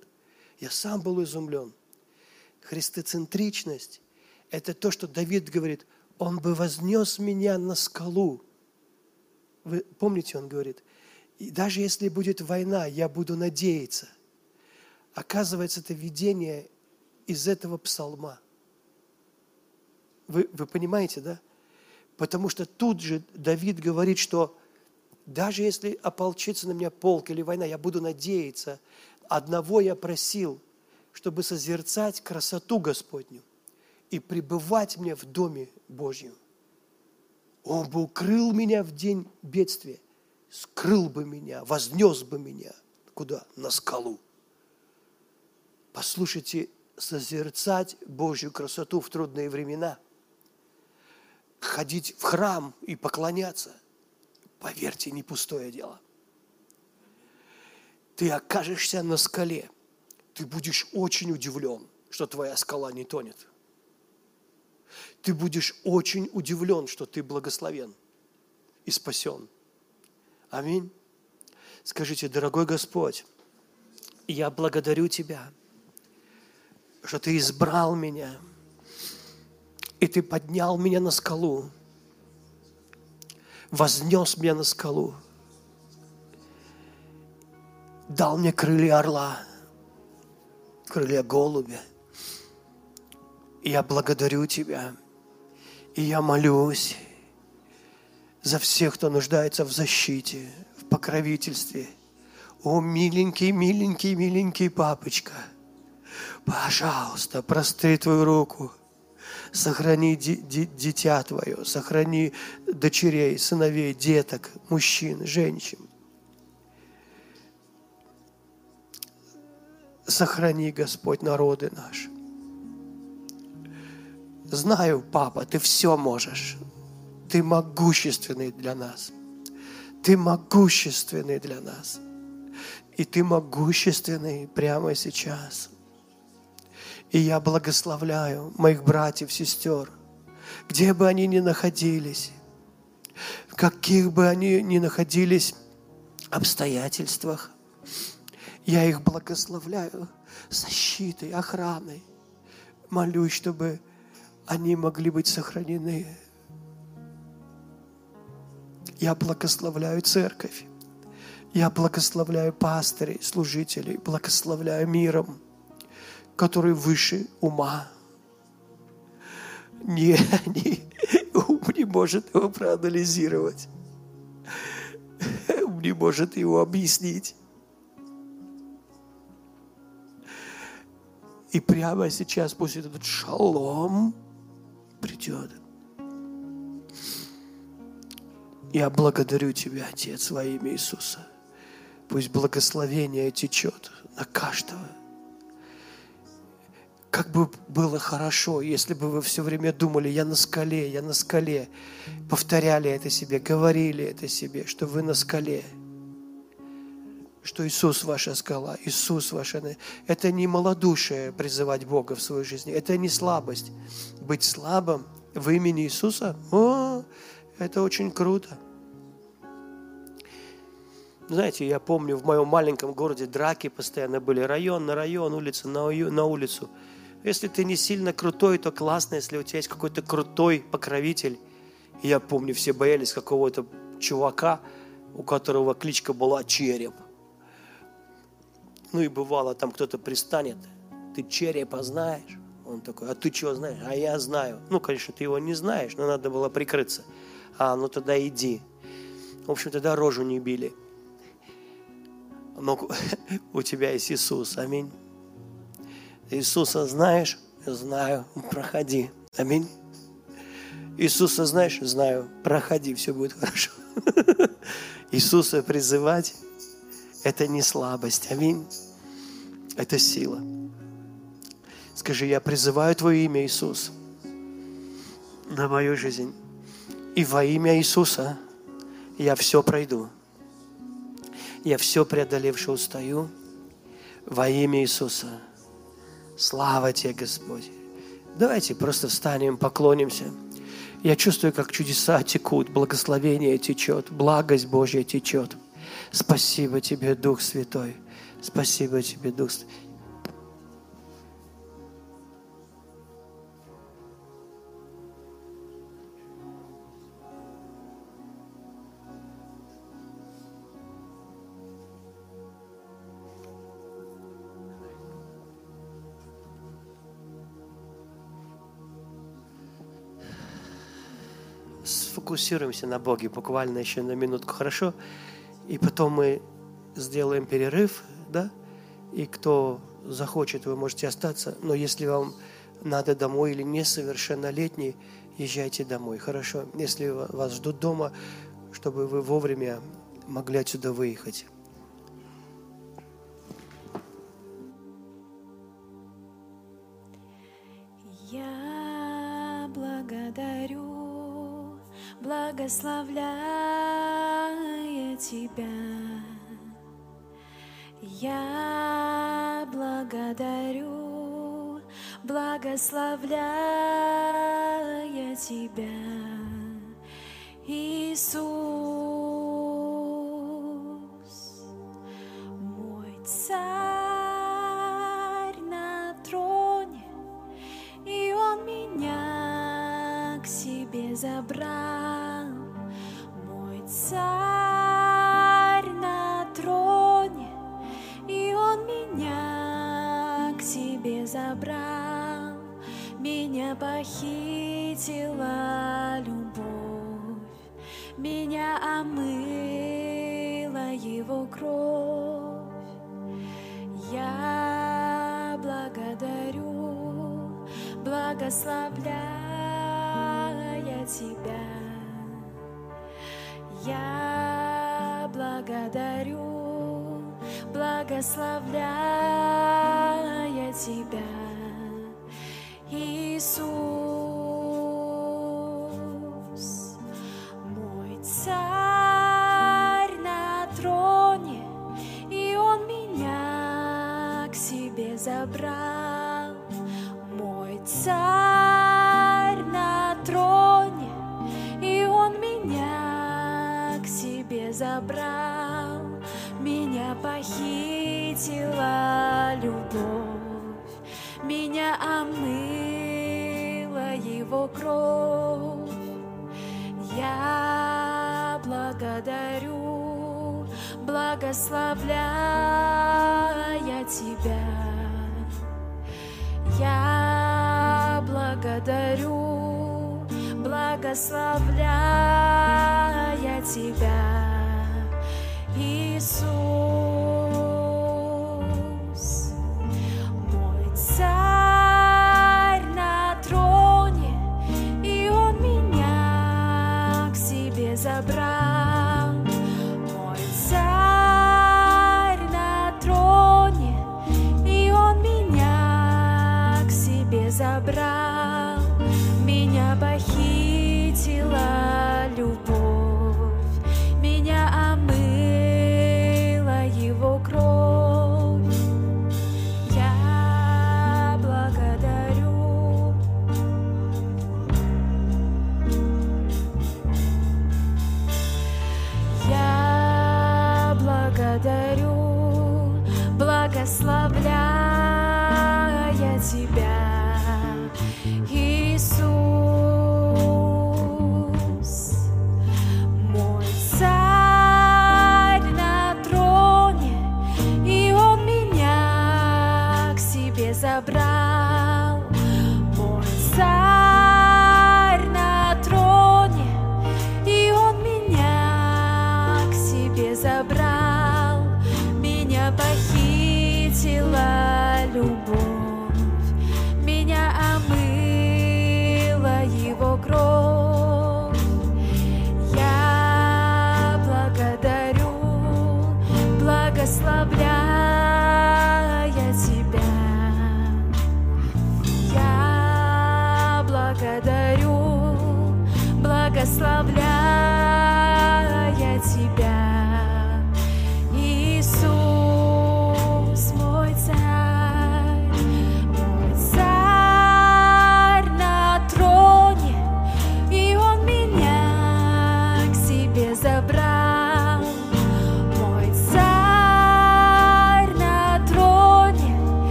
Я сам был изумлен. Христоцентричность – это то, что Давид говорит, он бы вознес меня на скалу. Вы помните, он говорит, и даже если будет война, я буду надеяться. Оказывается, это видение из этого псалма – вы, вы понимаете, да? Потому что тут же Давид говорит, что даже если ополчится на меня полк или война, я буду надеяться. Одного я просил, чтобы созерцать красоту Господню и пребывать мне в доме Божьем. Он бы укрыл меня в день бедствия, скрыл бы меня, вознес бы меня. Куда? На скалу. Послушайте, созерцать Божью красоту в трудные времена – ходить в храм и поклоняться, поверьте, не пустое дело. Ты окажешься на скале, ты будешь очень удивлен, что твоя скала не тонет. Ты будешь очень удивлен, что ты благословен и спасен. Аминь. Скажите, дорогой Господь, я благодарю Тебя, что Ты избрал меня – и ты поднял меня на скалу, вознес меня на скалу, дал мне крылья орла, крылья голубя. Я благодарю Тебя, и я молюсь за всех, кто нуждается в защите, в покровительстве. О, миленький, миленький, миленький папочка, пожалуйста, простри Твою руку – сохрани дитя твое, сохрани дочерей, сыновей, деток, мужчин, женщин. Сохрани, Господь, народы наши. Знаю, папа, ты все можешь. Ты могущественный для нас. Ты могущественный для нас. И ты могущественный прямо сейчас. И я благословляю моих братьев, сестер, где бы они ни находились, в каких бы они ни находились обстоятельствах, я их благословляю, защитой, охраной. Молюсь, чтобы они могли быть сохранены. Я благословляю церковь. Я благословляю пастырей, служителей, благословляю миром, который выше ума. Не, [laughs] не, ум не может его проанализировать. Ум не может его объяснить. И прямо сейчас пусть этот шалом придет. Я благодарю Тебя, Отец, во имя Иисуса. Пусть благословение течет на каждого. Как бы было хорошо, если бы вы все время думали, я на скале, я на скале. Повторяли это себе, говорили это себе, что вы на скале. Что Иисус ваша скала, Иисус ваша... Это не малодушие призывать Бога в своей жизни, это не слабость. Быть слабым в имени Иисуса, о, это очень круто. Знаете, я помню, в моем маленьком городе драки постоянно были. Район на район, улица на, на улицу. Если ты не сильно крутой, то классно, если у тебя есть какой-то крутой покровитель. я помню, все боялись какого-то чувака, у которого кличка была Череп. Ну и бывало, там кто-то пристанет, ты Черепа знаешь? Он такой, а ты чего знаешь? А я знаю. Ну, конечно, ты его не знаешь, но надо было прикрыться. А, ну тогда иди. В общем, тогда рожу не били но [laughs] у тебя есть Иисус. Аминь. Иисуса знаешь? Знаю. Проходи. Аминь. Иисуса знаешь? Знаю. Проходи, все будет хорошо. [laughs] Иисуса призывать – это не слабость. Аминь. Это сила. Скажи, я призываю Твое имя, Иисус, на мою жизнь. И во имя Иисуса я все пройду я все преодолевший устаю во имя Иисуса. Слава Тебе, Господь. Давайте просто встанем, поклонимся. Я чувствую, как чудеса текут, благословение течет, благость Божья течет. Спасибо Тебе, Дух Святой. Спасибо Тебе, Дух Святой. Сфокусируемся на Боге буквально еще на минутку, хорошо? И потом мы сделаем перерыв, да? И кто захочет, вы можете остаться. Но если вам надо домой или несовершеннолетний, езжайте домой, хорошо? Если вас ждут дома, чтобы вы вовремя могли отсюда выехать. Благословляя Тебя. Я благодарю, благословляя Тебя, Иисус, мой царь на троне, и Он меня к себе забрал царь на троне, и он меня к себе забрал, меня похитила благословляя Тебя,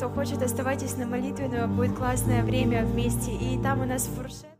кто хочет, оставайтесь на молитве, но будет классное время вместе. И там у нас фуршет.